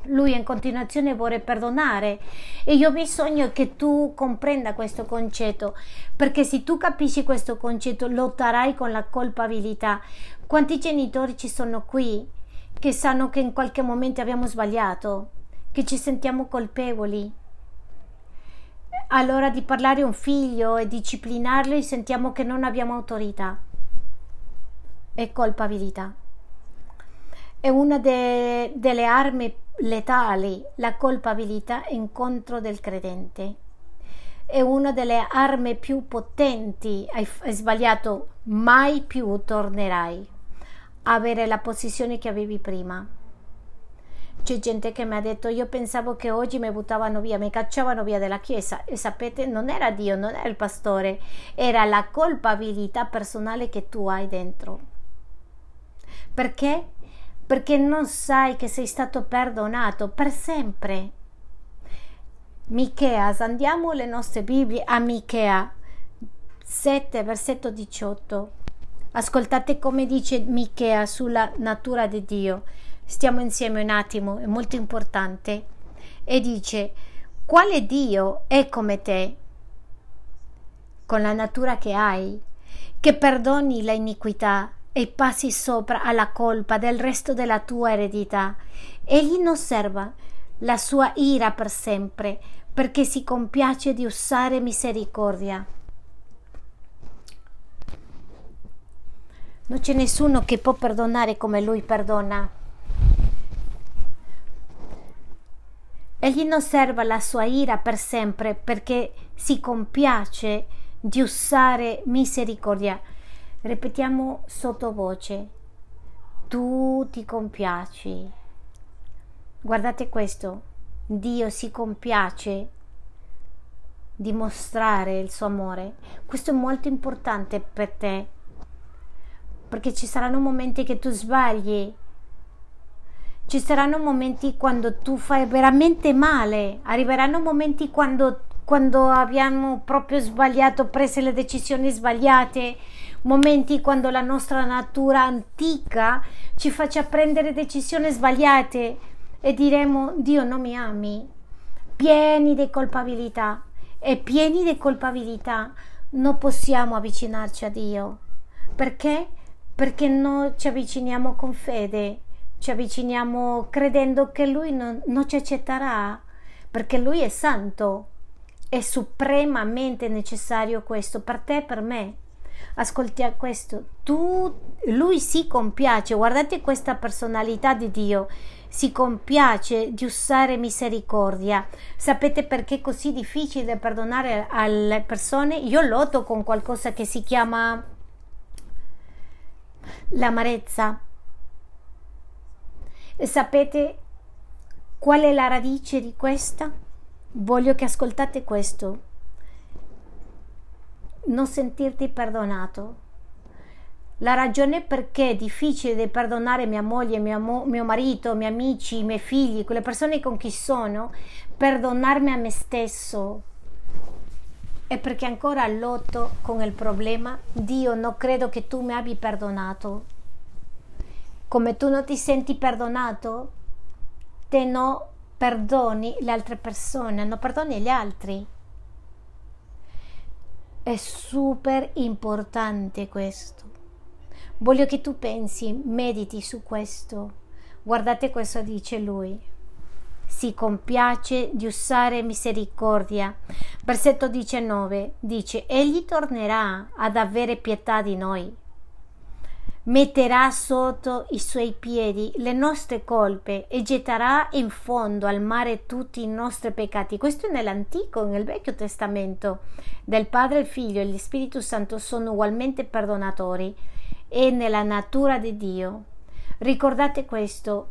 Lui in continuazione vuole perdonare e io ho bisogno che tu comprenda questo concetto, perché se tu capisci questo concetto lotterai con la colpabilità. Quanti genitori ci sono qui che sanno che in qualche momento abbiamo sbagliato, che ci sentiamo colpevoli, all'ora di parlare a un figlio e disciplinarlo sentiamo che non abbiamo autorità e colpabilità. È una de, delle armi letali, la colpabilità in contro del credente. È una delle armi più potenti. Hai, hai sbagliato, mai più tornerai a avere la posizione che avevi prima c'è gente che mi ha detto io pensavo che oggi mi buttavano via, mi cacciavano via dalla chiesa e sapete non era Dio, non era il pastore, era la colpabilità personale che tu hai dentro. Perché? Perché non sai che sei stato perdonato per sempre. Michea, andiamo le nostre Bibbie a Michea 7, versetto 18. Ascoltate come dice Michea sulla natura di Dio stiamo insieme un attimo, è molto importante, e dice, quale Dio è come te, con la natura che hai, che perdoni la iniquità e passi sopra alla colpa del resto della tua eredità. Egli non osserva la sua ira per sempre, perché si compiace di usare misericordia. Non c'è nessuno che può perdonare come lui perdona. Egli non osserva la sua ira per sempre perché si compiace di usare misericordia. Ripetiamo sottovoce. Tu ti compiaci. Guardate questo. Dio si compiace di mostrare il suo amore. Questo è molto importante per te. Perché ci saranno momenti che tu sbagli ci saranno momenti quando tu fai veramente male, arriveranno momenti quando, quando abbiamo proprio sbagliato, preso le decisioni sbagliate, momenti quando la nostra natura antica ci faccia prendere decisioni sbagliate e diremo Dio non mi ami, pieni di colpabilità e pieni di colpabilità non possiamo avvicinarci a Dio. Perché? Perché noi ci avviciniamo con fede, ci avviciniamo credendo che Lui non, non ci accetterà, perché Lui è santo. È supremamente necessario questo per te e per me. Ascolti questo, tu, lui si compiace, guardate questa personalità di Dio, si compiace di usare misericordia. Sapete perché è così difficile perdonare alle persone? Io lotto con qualcosa che si chiama l'amarezza. E sapete qual è la radice di questa? Voglio che ascoltate questo. Non sentirti perdonato. La ragione perché è difficile perdonare mia moglie, mio, mo- mio marito, miei amici, i miei figli, quelle persone con chi sono, perdonarmi a me stesso, è perché ancora lotto con il problema. Dio, non credo che tu mi abbia perdonato. Come tu non ti senti perdonato, te no perdoni le altre persone, non perdoni gli altri. È super importante questo. Voglio che tu pensi, mediti su questo. Guardate cosa dice lui. Si compiace di usare misericordia. Versetto 19 dice: Egli tornerà ad avere pietà di noi metterà sotto i suoi piedi le nostre colpe e getterà in fondo al mare tutti i nostri peccati. Questo è nell'Antico, nel Vecchio Testamento. Del Padre, il Figlio e lo Spirito Santo sono ugualmente perdonatori e nella natura di Dio. Ricordate questo,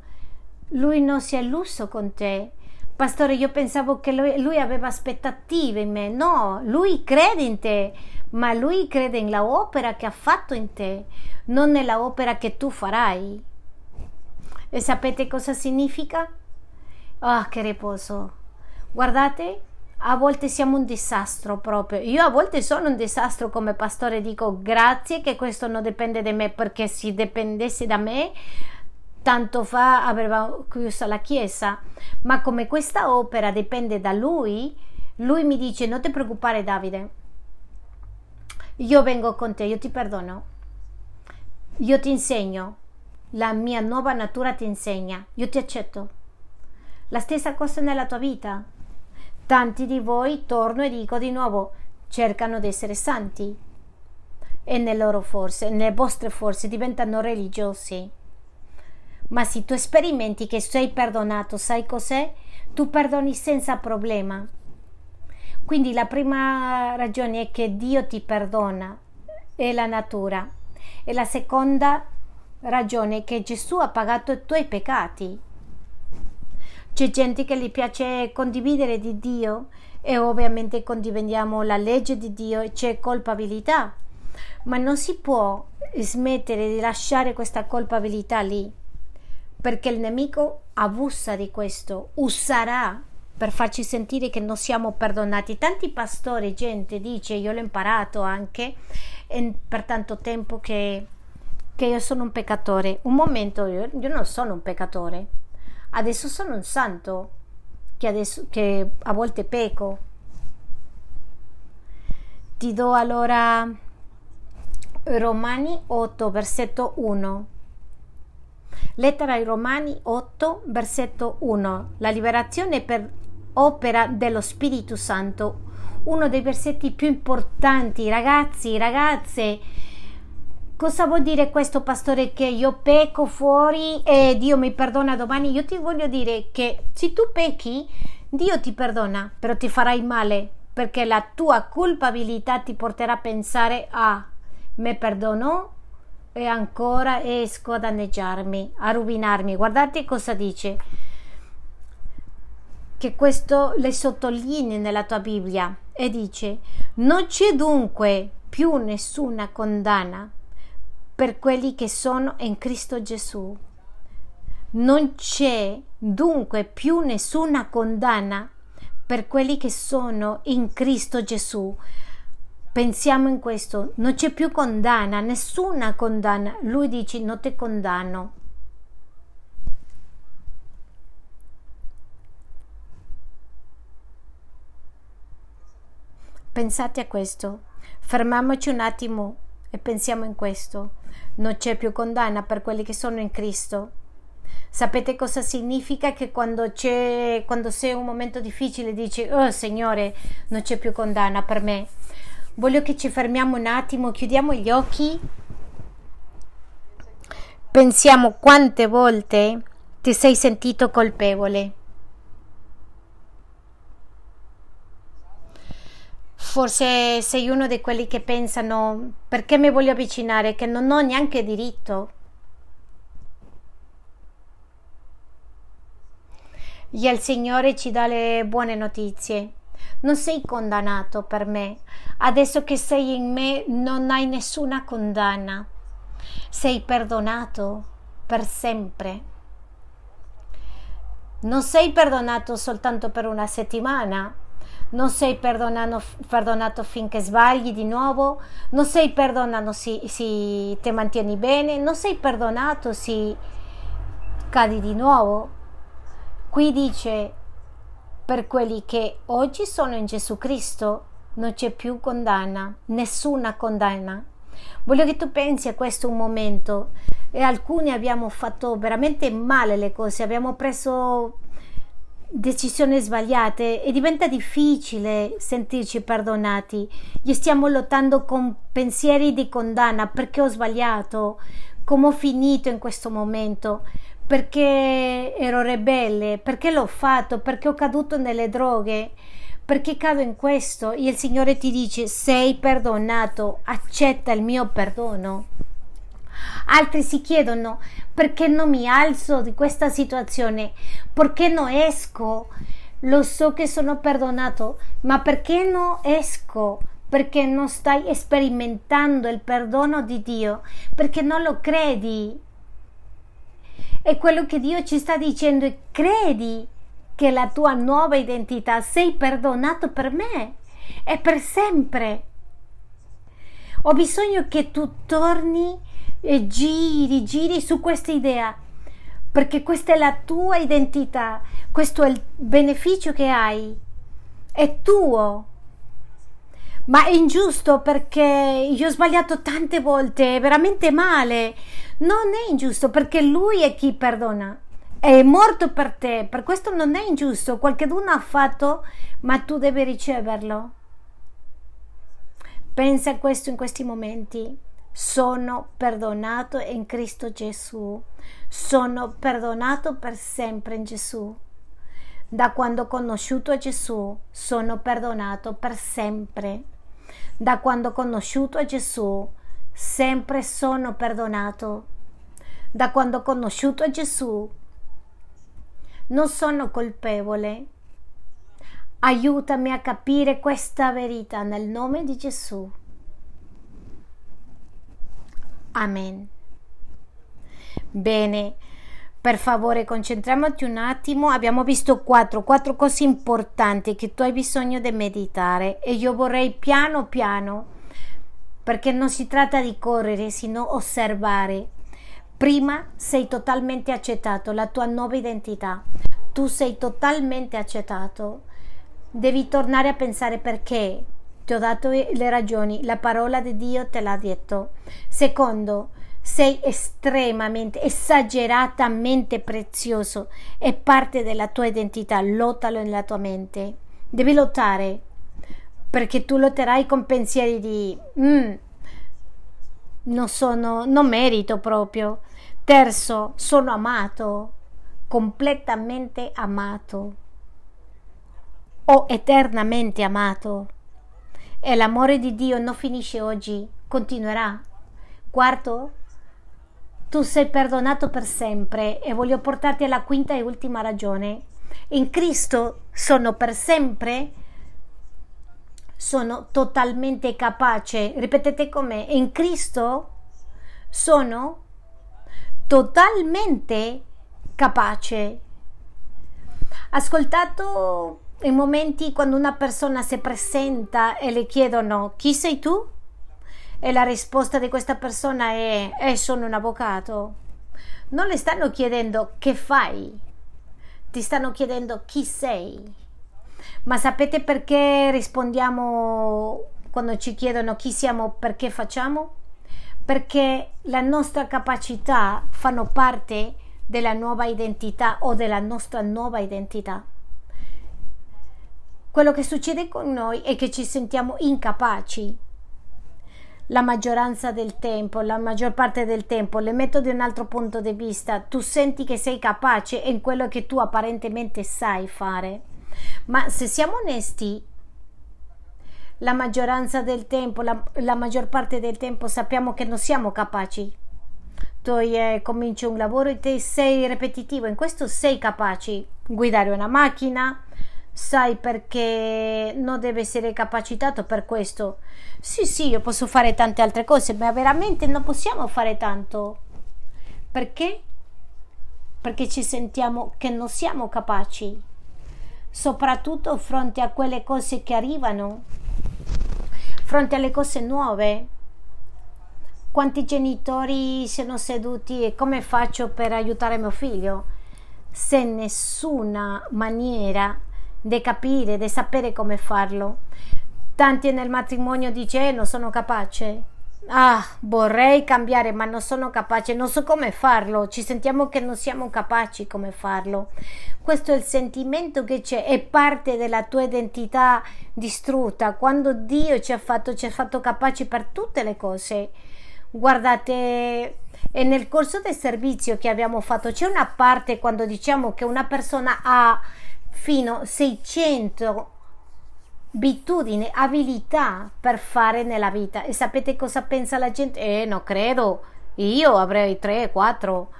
lui non si è illuso con te. Pastore, io pensavo che lui, lui aveva aspettative in me. No, lui crede in te, ma lui crede nella opera che ha fatto in te non nella opera che tu farai. E sapete cosa significa? Ah, oh, che riposo. Guardate, a volte siamo un disastro proprio. Io a volte sono un disastro come pastore, dico grazie che questo non dipende da me, perché se dipendesse da me, tanto fa aveva chiuso la chiesa. Ma come questa opera dipende da lui, lui mi dice non ti preoccupare Davide, io vengo con te, io ti perdono io ti insegno, la mia nuova natura ti insegna, io ti accetto. La stessa cosa nella tua vita. Tanti di voi, torno e dico di nuovo, cercano di essere santi e nelle loro forze, nelle vostre forze diventano religiosi. Ma se tu sperimenti che sei perdonato, sai cos'è? Tu perdoni senza problema. Quindi la prima ragione è che Dio ti perdona, è la natura. E la seconda ragione è che Gesù ha pagato i tuoi peccati. C'è gente che gli piace condividere di Dio e ovviamente condividiamo la legge di Dio e c'è colpabilità, ma non si può smettere di lasciare questa colpabilità lì, perché il nemico abusa di questo, userà per farci sentire che non siamo perdonati. Tanti pastori, gente dice, io l'ho imparato anche per tanto tempo che, che, io sono un peccatore. Un momento io, io, non sono un peccatore, adesso sono un santo che, adesso, che a volte peco. Ti do allora Romani 8, versetto 1. Lettera ai Romani 8, versetto 1. La liberazione per opera dello Spirito Santo, uno dei versetti più importanti, ragazzi, ragazze. Cosa vuol dire questo, pastore? Che io pecco fuori e Dio mi perdona domani? Io ti voglio dire che se tu pecchi, Dio ti perdona, però ti farai male perché la tua colpabilità ti porterà a pensare: ah, me perdono e ancora esco a danneggiarmi, a rovinarmi. Guardate cosa dice che questo le sottolinei nella tua Bibbia e dice non c'è dunque più nessuna condanna per quelli che sono in Cristo Gesù. Non c'è dunque più nessuna condanna per quelli che sono in Cristo Gesù. pensiamo in questo, non c'è più condanna, nessuna condanna. Lui dice non ti condanno. Pensate a questo, fermiamoci un attimo e pensiamo in questo. Non c'è più condanna per quelli che sono in Cristo. Sapete cosa significa che quando c'è quando sei un momento difficile dici "Oh Signore, non c'è più condanna per me". Voglio che ci fermiamo un attimo, chiudiamo gli occhi. Pensiamo quante volte ti sei sentito colpevole. Forse sei uno di quelli che pensano perché mi voglio avvicinare, che non ho neanche diritto. E il Signore ci dà le buone notizie. Non sei condannato per me. Adesso che sei in me non hai nessuna condanna. Sei perdonato per sempre. Non sei perdonato soltanto per una settimana, non sei perdonato, finché sbagli di nuovo, non sei perdonato se, se ti mantieni bene, non sei perdonato se cadi di nuovo. Qui dice, per quelli che oggi sono in Gesù Cristo non c'è più condanna, nessuna condanna. Voglio che tu pensi a questo un momento e alcuni abbiamo fatto veramente male le cose, abbiamo preso decisioni sbagliate e diventa difficile sentirci perdonati. Gli stiamo lottando con pensieri di condanna. Perché ho sbagliato, come ho finito in questo momento, perché ero ribelle, perché l'ho fatto, perché ho caduto nelle droghe, perché cado in questo? E il Signore ti dice sei perdonato, accetta il mio perdono. Altri si chiedono perché non mi alzo di questa situazione, perché non esco. Lo so che sono perdonato, ma perché non esco? Perché non stai sperimentando il perdono di Dio, perché non lo credi. E quello che Dio ci sta dicendo è credi che la tua nuova identità sei perdonato per me e per sempre. Ho bisogno che tu torni e giri, giri su questa idea, perché questa è la tua identità, questo è il beneficio che hai, è tuo. Ma è ingiusto perché io ho sbagliato tante volte, veramente male. Non è ingiusto perché lui è chi perdona. È morto per te, per questo non è ingiusto. Qualcuno ha fatto, ma tu devi riceverlo. Pensa a questo in questi momenti sono perdonato in Cristo Gesù, sono perdonato per sempre in Gesù. Da quando ho conosciuto Gesù, sono perdonato per sempre. Da quando ho conosciuto Gesù, sempre sono perdonato. Da quando ho conosciuto Gesù, non sono colpevole. Aiutami a capire questa verità nel nome di Gesù. Amen. Bene, per favore concentriamoci un attimo. Abbiamo visto quattro, quattro cose importanti che tu hai bisogno di meditare e io vorrei piano piano, perché non si tratta di correre, sino osservare. Prima sei totalmente accettato, la tua nuova identità. Tu sei totalmente accettato. Devi tornare a pensare perché ti ho dato le ragioni, la parola di Dio te l'ha detto. Secondo, sei estremamente, esageratamente prezioso, è parte della tua identità, lottalo nella tua mente. Devi lottare, perché tu lotterai con pensieri di mm, non sono, non merito proprio. Terzo, sono amato, completamente amato o eternamente amato. E l'amore di Dio non finisce oggi, continuerà. Quarto, tu sei perdonato per sempre e voglio portarti alla quinta e ultima ragione. In Cristo sono per sempre, sono totalmente capace. Ripetete come, in Cristo sono totalmente capace. Ascoltato in momenti quando una persona si presenta e le chiedono chi sei tu? E la risposta di questa persona è eh, sono un avvocato. Non le stanno chiedendo che fai, ti stanno chiedendo chi sei. Ma sapete perché rispondiamo quando ci chiedono chi siamo, perché facciamo? Perché la nostra capacità fanno parte della nuova identità o della nostra nuova identità. Quello che succede con noi è che ci sentiamo incapaci la maggioranza del tempo, la maggior parte del tempo, le metto da un altro punto di vista, tu senti che sei capace in quello che tu apparentemente sai fare. Ma se siamo onesti, la maggioranza del tempo, la, la maggior parte del tempo sappiamo che non siamo capaci. Tu eh, cominci un lavoro e te sei ripetitivo, in questo sei capace. Guidare una macchina, sai perché non deve essere capacitato per questo. Sì, sì, io posso fare tante altre cose, ma veramente non possiamo fare tanto. Perché? Perché ci sentiamo che non siamo capaci, soprattutto fronte a quelle cose che arrivano, fronte alle cose nuove. Quanti genitori sono seduti e come faccio per aiutare mio figlio? Se nessuna maniera di capire, di sapere come farlo. Tanti nel matrimonio dice eh, non sono capace. Ah, vorrei cambiare, ma non sono capace, non so come farlo. Ci sentiamo che non siamo capaci come farlo. Questo è il sentimento che c'è, è parte della tua identità distrutta. Quando Dio ci ha fatto, ci ha fatto capaci per tutte le cose. Guardate, e nel corso del servizio che abbiamo fatto c'è una parte quando diciamo che una persona ha fino a 600 abitudini, abilità per fare nella vita. E sapete cosa pensa la gente? Eh, non credo, io avrei 3, 4.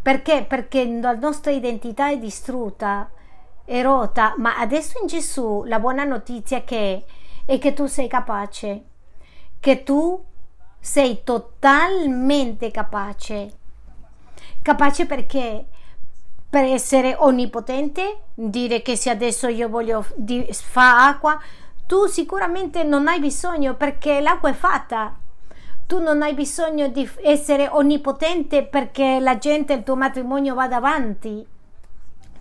Perché? Perché la nostra identità è distrutta, è rotta, ma adesso in Gesù la buona notizia che è che tu sei capace, che tu sei totalmente capace. Capace perché? Per essere onnipotente, dire che se adesso io voglio di, fa acqua, tu sicuramente non hai bisogno perché l'acqua è fatta. Tu non hai bisogno di essere onnipotente perché la gente, il tuo matrimonio va avanti.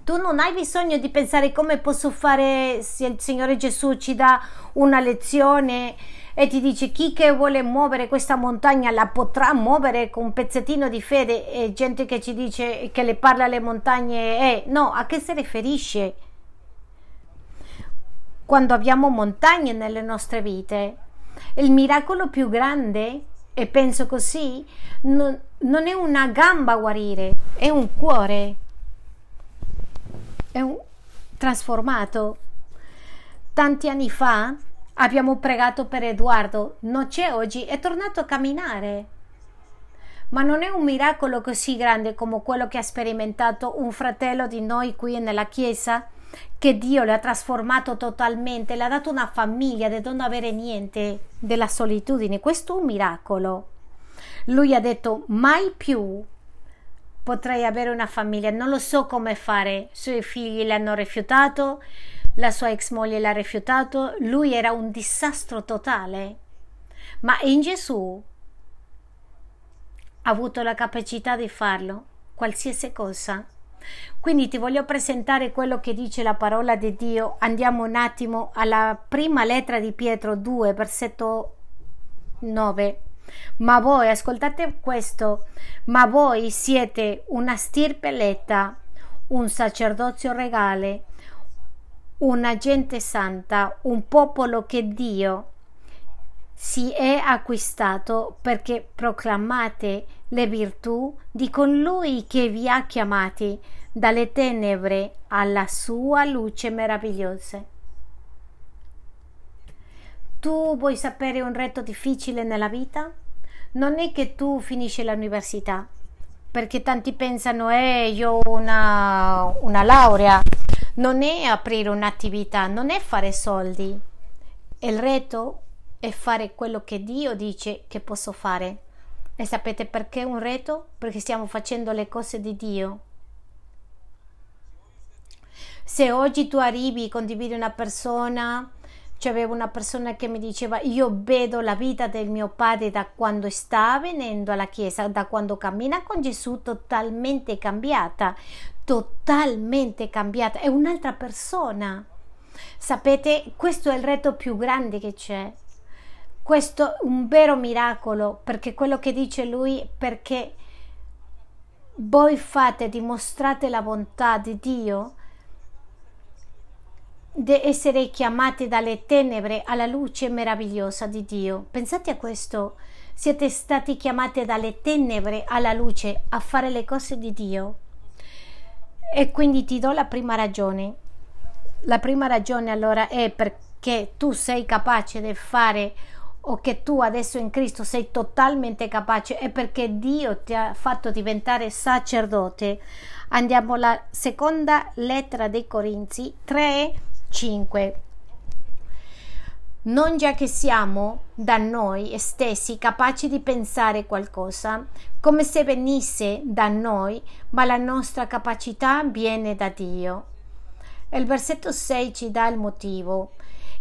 Tu non hai bisogno di pensare come posso fare se il Signore Gesù ci dà una lezione e ti dice chi che vuole muovere questa montagna la potrà muovere con un pezzettino di fede e gente che ci dice che le parla alle montagne e no, a che si riferisce? Quando abbiamo montagne nelle nostre vite, il miracolo più grande, e penso così, non, non è una gamba a guarire, è un cuore, è un trasformato. Tanti anni fa Abbiamo pregato per Edoardo, non c'è oggi, è tornato a camminare. Ma non è un miracolo così grande come quello che ha sperimentato un fratello di noi qui nella chiesa, che Dio le ha trasformato totalmente, le ha dato una famiglia di non avere niente, della solitudine. Questo è un miracolo. Lui ha detto mai più potrei avere una famiglia, non lo so come fare. I suoi figli l'hanno rifiutato, la sua ex moglie l'ha rifiutato, lui era un disastro totale. Ma in Gesù ha avuto la capacità di farlo, qualsiasi cosa. Quindi ti voglio presentare quello che dice la parola di Dio. Andiamo un attimo alla prima lettera di Pietro 2, versetto 9. Ma voi, ascoltate questo, ma voi siete una stirpe eletta, un sacerdozio regale, una gente santa, un popolo che Dio si è acquistato perché proclamate le virtù di colui che vi ha chiamati dalle tenebre alla sua luce meravigliosa. Tu vuoi sapere un reto difficile nella vita? Non è che tu finisci l'università, perché tanti pensano, eh, io ho una, una laurea, non è aprire un'attività, non è fare soldi. Il reto è fare quello che Dio dice che posso fare. E sapete perché un reto? Perché stiamo facendo le cose di Dio. Se oggi tu arrivi, condividi una persona, c'avevo una persona che mi diceva io vedo la vita del mio padre da quando sta venendo alla chiesa, da quando cammina con Gesù totalmente cambiata, totalmente cambiata, è un'altra persona. Sapete, questo è il reto più grande che c'è. Questo è un vero miracolo, perché quello che dice lui, perché voi fate, dimostrate la bontà di Dio, di essere chiamati dalle tenebre alla luce meravigliosa di Dio. Pensate a questo. Siete stati chiamati dalle tenebre alla luce a fare le cose di Dio. E quindi ti do la prima ragione. La prima ragione allora è perché tu sei capace di fare o che tu adesso in Cristo sei totalmente capace è perché Dio ti ha fatto diventare sacerdote. Andiamo alla seconda lettera dei Corinzi 3 5. Non già che siamo da noi stessi capaci di pensare qualcosa come se venisse da noi, ma la nostra capacità viene da Dio. Il versetto 6 ci dà il motivo.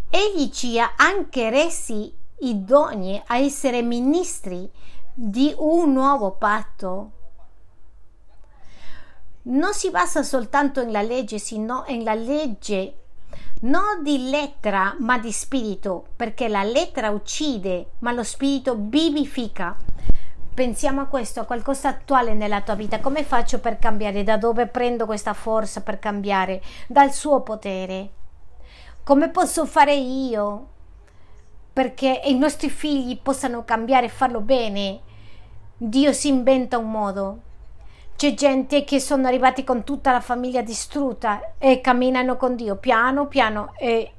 Egli ci ha anche resi idonei a essere ministri di un nuovo patto. Non si basa soltanto nella legge, sino nella legge non di lettera ma di spirito, perché la lettera uccide, ma lo spirito vivifica. Pensiamo a questo, a qualcosa attuale nella tua vita. Come faccio per cambiare? Da dove prendo questa forza per cambiare? Dal suo potere. Come posso fare io perché i nostri figli possano cambiare e farlo bene? Dio si inventa un modo. C'è gente che sono arrivati con tutta la famiglia distrutta e camminano con Dio piano piano e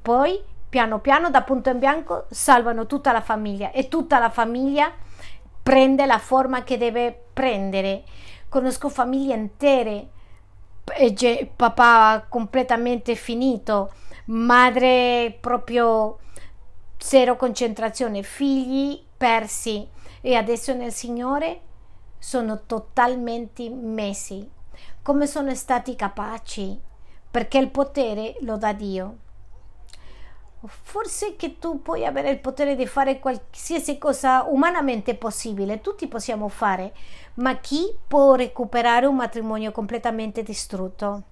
poi piano piano da punto in bianco salvano tutta la famiglia e tutta la famiglia prende la forma che deve prendere. Conosco famiglie intere, papà completamente finito, madre proprio zero concentrazione, figli persi e adesso nel Signore sono totalmente messi, come sono stati capaci, perché il potere lo dà Dio. Forse che tu puoi avere il potere di fare qualsiasi cosa umanamente possibile, tutti possiamo fare, ma chi può recuperare un matrimonio completamente distrutto?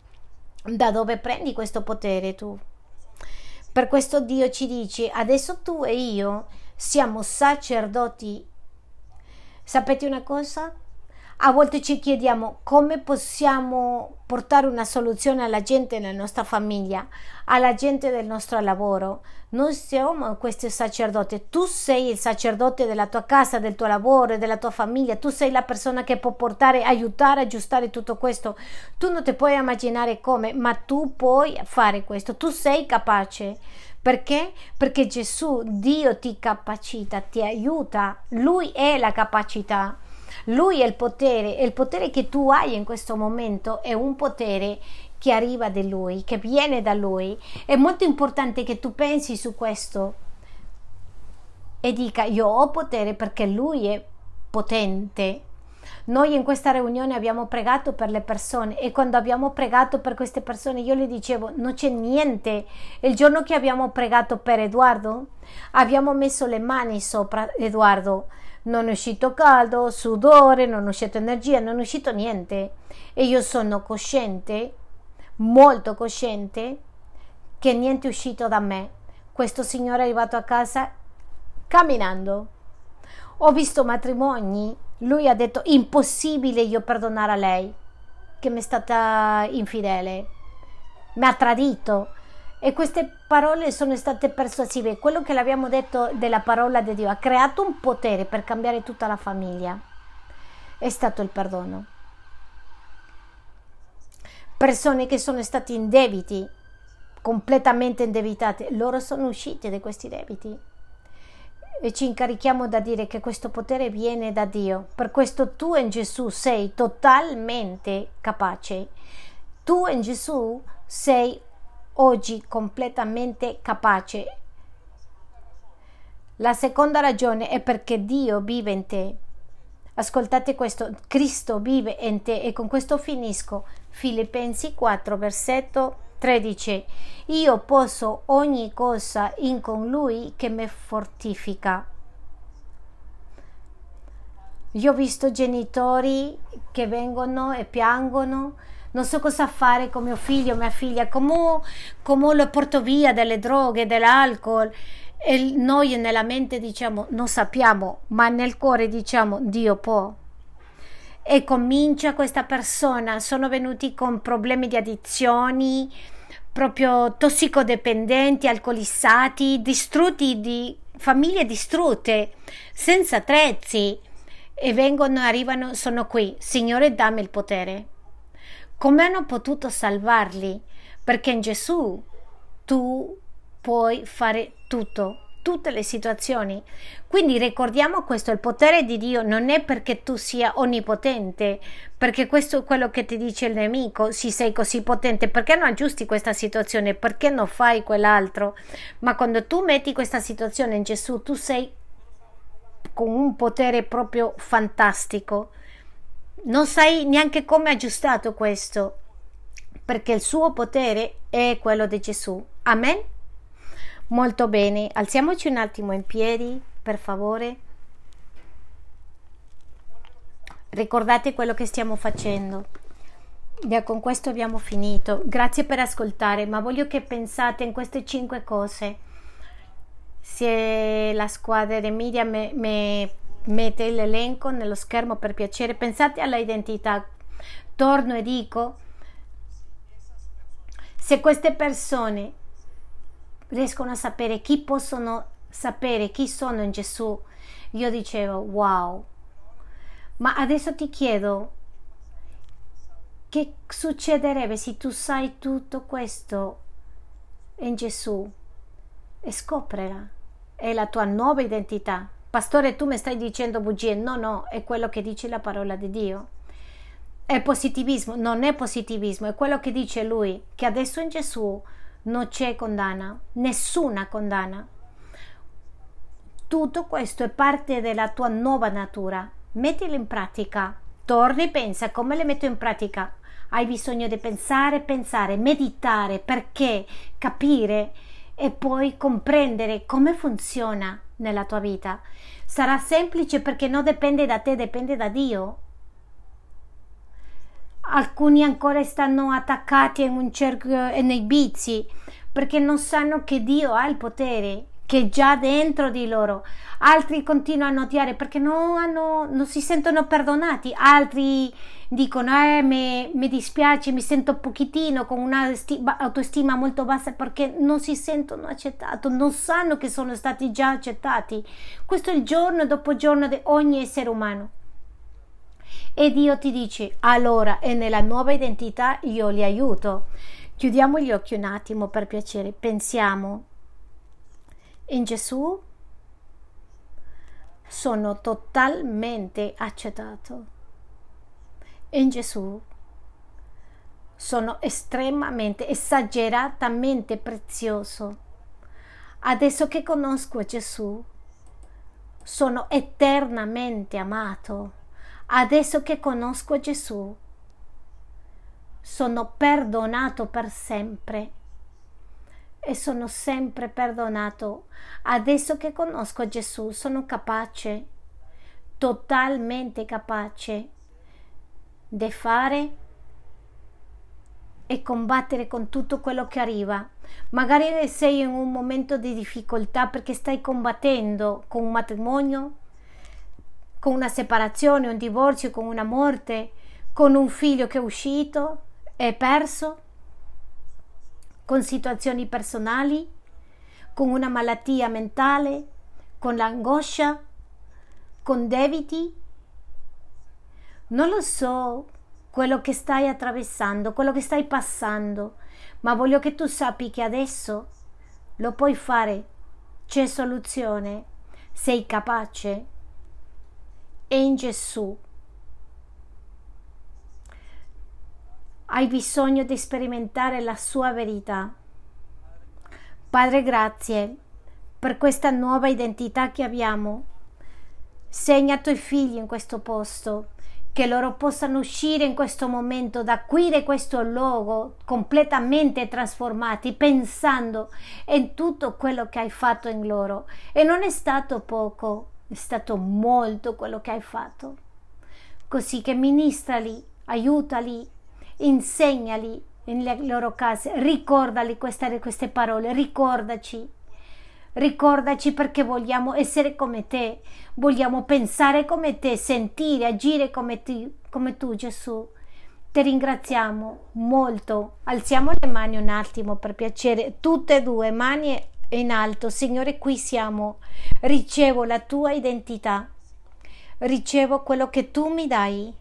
Da dove prendi questo potere tu? Per questo Dio ci dice, adesso tu e io siamo sacerdoti. Sapete una cosa? A volte ci chiediamo come possiamo portare una soluzione alla gente nella nostra famiglia, alla gente del nostro lavoro. Noi siamo questi sacerdoti. Tu sei il sacerdote della tua casa, del tuo lavoro, della tua famiglia. Tu sei la persona che può portare, aiutare, aggiustare tutto questo. Tu non ti puoi immaginare come, ma tu puoi fare questo. Tu sei capace. Perché? Perché Gesù, Dio ti capacita, ti aiuta. Lui è la capacità. Lui è il potere e il potere che tu hai in questo momento è un potere che arriva da Lui, che viene da Lui. È molto importante che tu pensi su questo e dica io ho potere perché Lui è potente. Noi in questa riunione abbiamo pregato per le persone e quando abbiamo pregato per queste persone io le dicevo non c'è niente. Il giorno che abbiamo pregato per Edoardo abbiamo messo le mani sopra Edoardo non è uscito caldo, sudore, non è uscito energia, non è uscito niente. E io sono cosciente, molto cosciente, che niente è uscito da me. Questo signore è arrivato a casa camminando. Ho visto matrimoni, lui ha detto impossibile io perdonare a lei che mi è stata infidele, mi ha tradito e queste parole sono state persuasive. Quello che l'abbiamo detto della parola di Dio ha creato un potere per cambiare tutta la famiglia. È stato il perdono. Persone che sono state in debiti, completamente indebitate, loro sono uscite da questi debiti. E ci incarichiamo da dire che questo potere viene da Dio. Per questo tu in Gesù sei totalmente capace. Tu in Gesù sei oggi completamente capace. La seconda ragione è perché Dio vive in te. Ascoltate questo, Cristo vive in te e con questo finisco. Filippensi 4, versetto 13. Io posso ogni cosa in colui che mi fortifica. Io ho visto genitori che vengono e piangono, non so cosa fare con mio figlio, mia figlia, come, come lo porto via dalle droghe, dall'alcol. E noi nella mente diciamo non sappiamo, ma nel cuore diciamo Dio può. E comincia questa persona, sono venuti con problemi di addizioni, proprio tossicodipendenti, alcolizzati, distrutti di famiglie distrutte, senza attrezzi e vengono, arrivano, sono qui. Signore, dammi il potere. Come hanno potuto salvarli? Perché in Gesù tu puoi fare tutto, tutte le situazioni. Quindi ricordiamo questo, il potere di Dio non è perché tu sia onnipotente, perché questo è quello che ti dice il nemico, se sei così potente, perché non aggiusti questa situazione, perché non fai quell'altro? Ma quando tu metti questa situazione in Gesù, tu sei con un potere proprio fantastico. Non sai neanche come ha aggiustato questo, perché il suo potere è quello di Gesù. Amen? Molto bene, alziamoci un attimo in piedi, per favore. Ricordate quello che stiamo facendo. Ya con questo abbiamo finito. Grazie per ascoltare, ma voglio che pensate in queste cinque cose se la squadra di media me, me mette l'elenco nello schermo per piacere, pensate alla identità. Torno e dico, se queste persone riescono a sapere chi possono sapere chi sono in Gesù, io dicevo wow. Ma adesso ti chiedo che succederebbe se tu sai tutto questo in Gesù? e scoprila. È la tua nuova identità. Pastore, tu mi stai dicendo bugie. No, no, è quello che dice la parola di Dio. È positivismo, non è positivismo, è quello che dice lui, che adesso in Gesù non c'è condanna, nessuna condanna. Tutto questo è parte della tua nuova natura. Mettilo in pratica. Torni e pensa come le metto in pratica. Hai bisogno di pensare, pensare, meditare perché capire e poi comprendere come funziona nella tua vita. Sarà semplice perché non dipende da te, dipende da Dio. Alcuni ancora stanno attaccati in un cerchio e nei vizi perché non sanno che Dio ha il potere che già dentro di loro. Altri continuano a odiare perché non, hanno, non si sentono perdonati. Altri dicono: eh, mi, dispiace, mi sento un pochettino con un'autostima molto bassa perché non si sentono accettati, non sanno che sono stati già accettati. Questo è il giorno dopo giorno di ogni essere umano. E Dio ti dice: allora, e nella nuova identità io li aiuto. Chiudiamo gli occhi un attimo per piacere, pensiamo in Gesù sono totalmente accettato. In Gesù sono estremamente, esageratamente prezioso. Adesso che conosco Gesù, sono eternamente amato. Adesso che conosco Gesù, sono perdonato per sempre e sono sempre perdonato. Adesso che conosco Gesù sono capace, totalmente capace di fare e combattere con tutto quello che arriva. Magari sei in un momento di difficoltà perché stai combattendo con un matrimonio, con una separazione, un divorzio, con una morte, con un figlio che è uscito, è perso con situazioni personali, con una malattia mentale, con l'angoscia, con debiti. Non lo so quello che stai attraversando, quello che stai passando, ma voglio che tu sappi che adesso lo puoi fare, c'è soluzione, sei capace. E in Gesù hai bisogno di sperimentare la sua verità. Padre, grazie per questa nuova identità che abbiamo. Segna i tuoi figli in questo posto, che loro possano uscire in questo momento da qui da questo luogo completamente trasformati, pensando in tutto quello che hai fatto in loro. E non è stato poco, è stato molto quello che hai fatto. Così che ministrali, aiutali, insegnali nelle loro case, ricordali queste, queste parole, ricordaci Ricordaci perché vogliamo essere come te, vogliamo pensare come te, sentire, agire come, ti, come tu, Gesù. Ti ringraziamo molto. Alziamo le mani un attimo per piacere, tutte e due, mani in alto. Signore, qui siamo. Ricevo la tua identità. Ricevo quello che tu mi dai.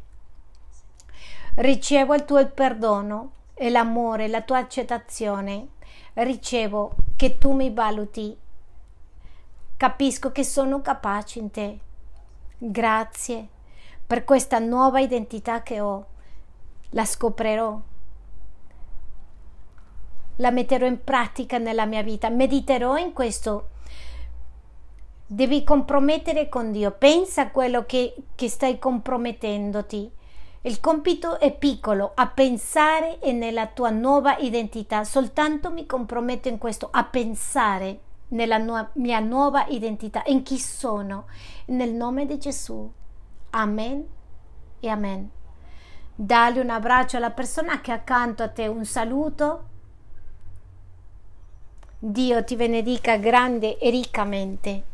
Ricevo il tuo perdono e l'amore, la tua accettazione. Ricevo che tu mi valuti Capisco che sono capace in te. Grazie per questa nuova identità che ho. La scoprirò. La metterò in pratica nella mia vita. Mediterò in questo. Devi compromettere con Dio. Pensa a quello che, che stai compromettendoti. Il compito è piccolo, a pensare nella tua nuova identità. Soltanto mi comprometto in questo, a pensare nella nu- mia nuova identità, in chi sono, nel nome di Gesù. Amen e amen. Dali un abbraccio alla persona che è accanto a te, un saluto. Dio ti benedica grande e riccamente.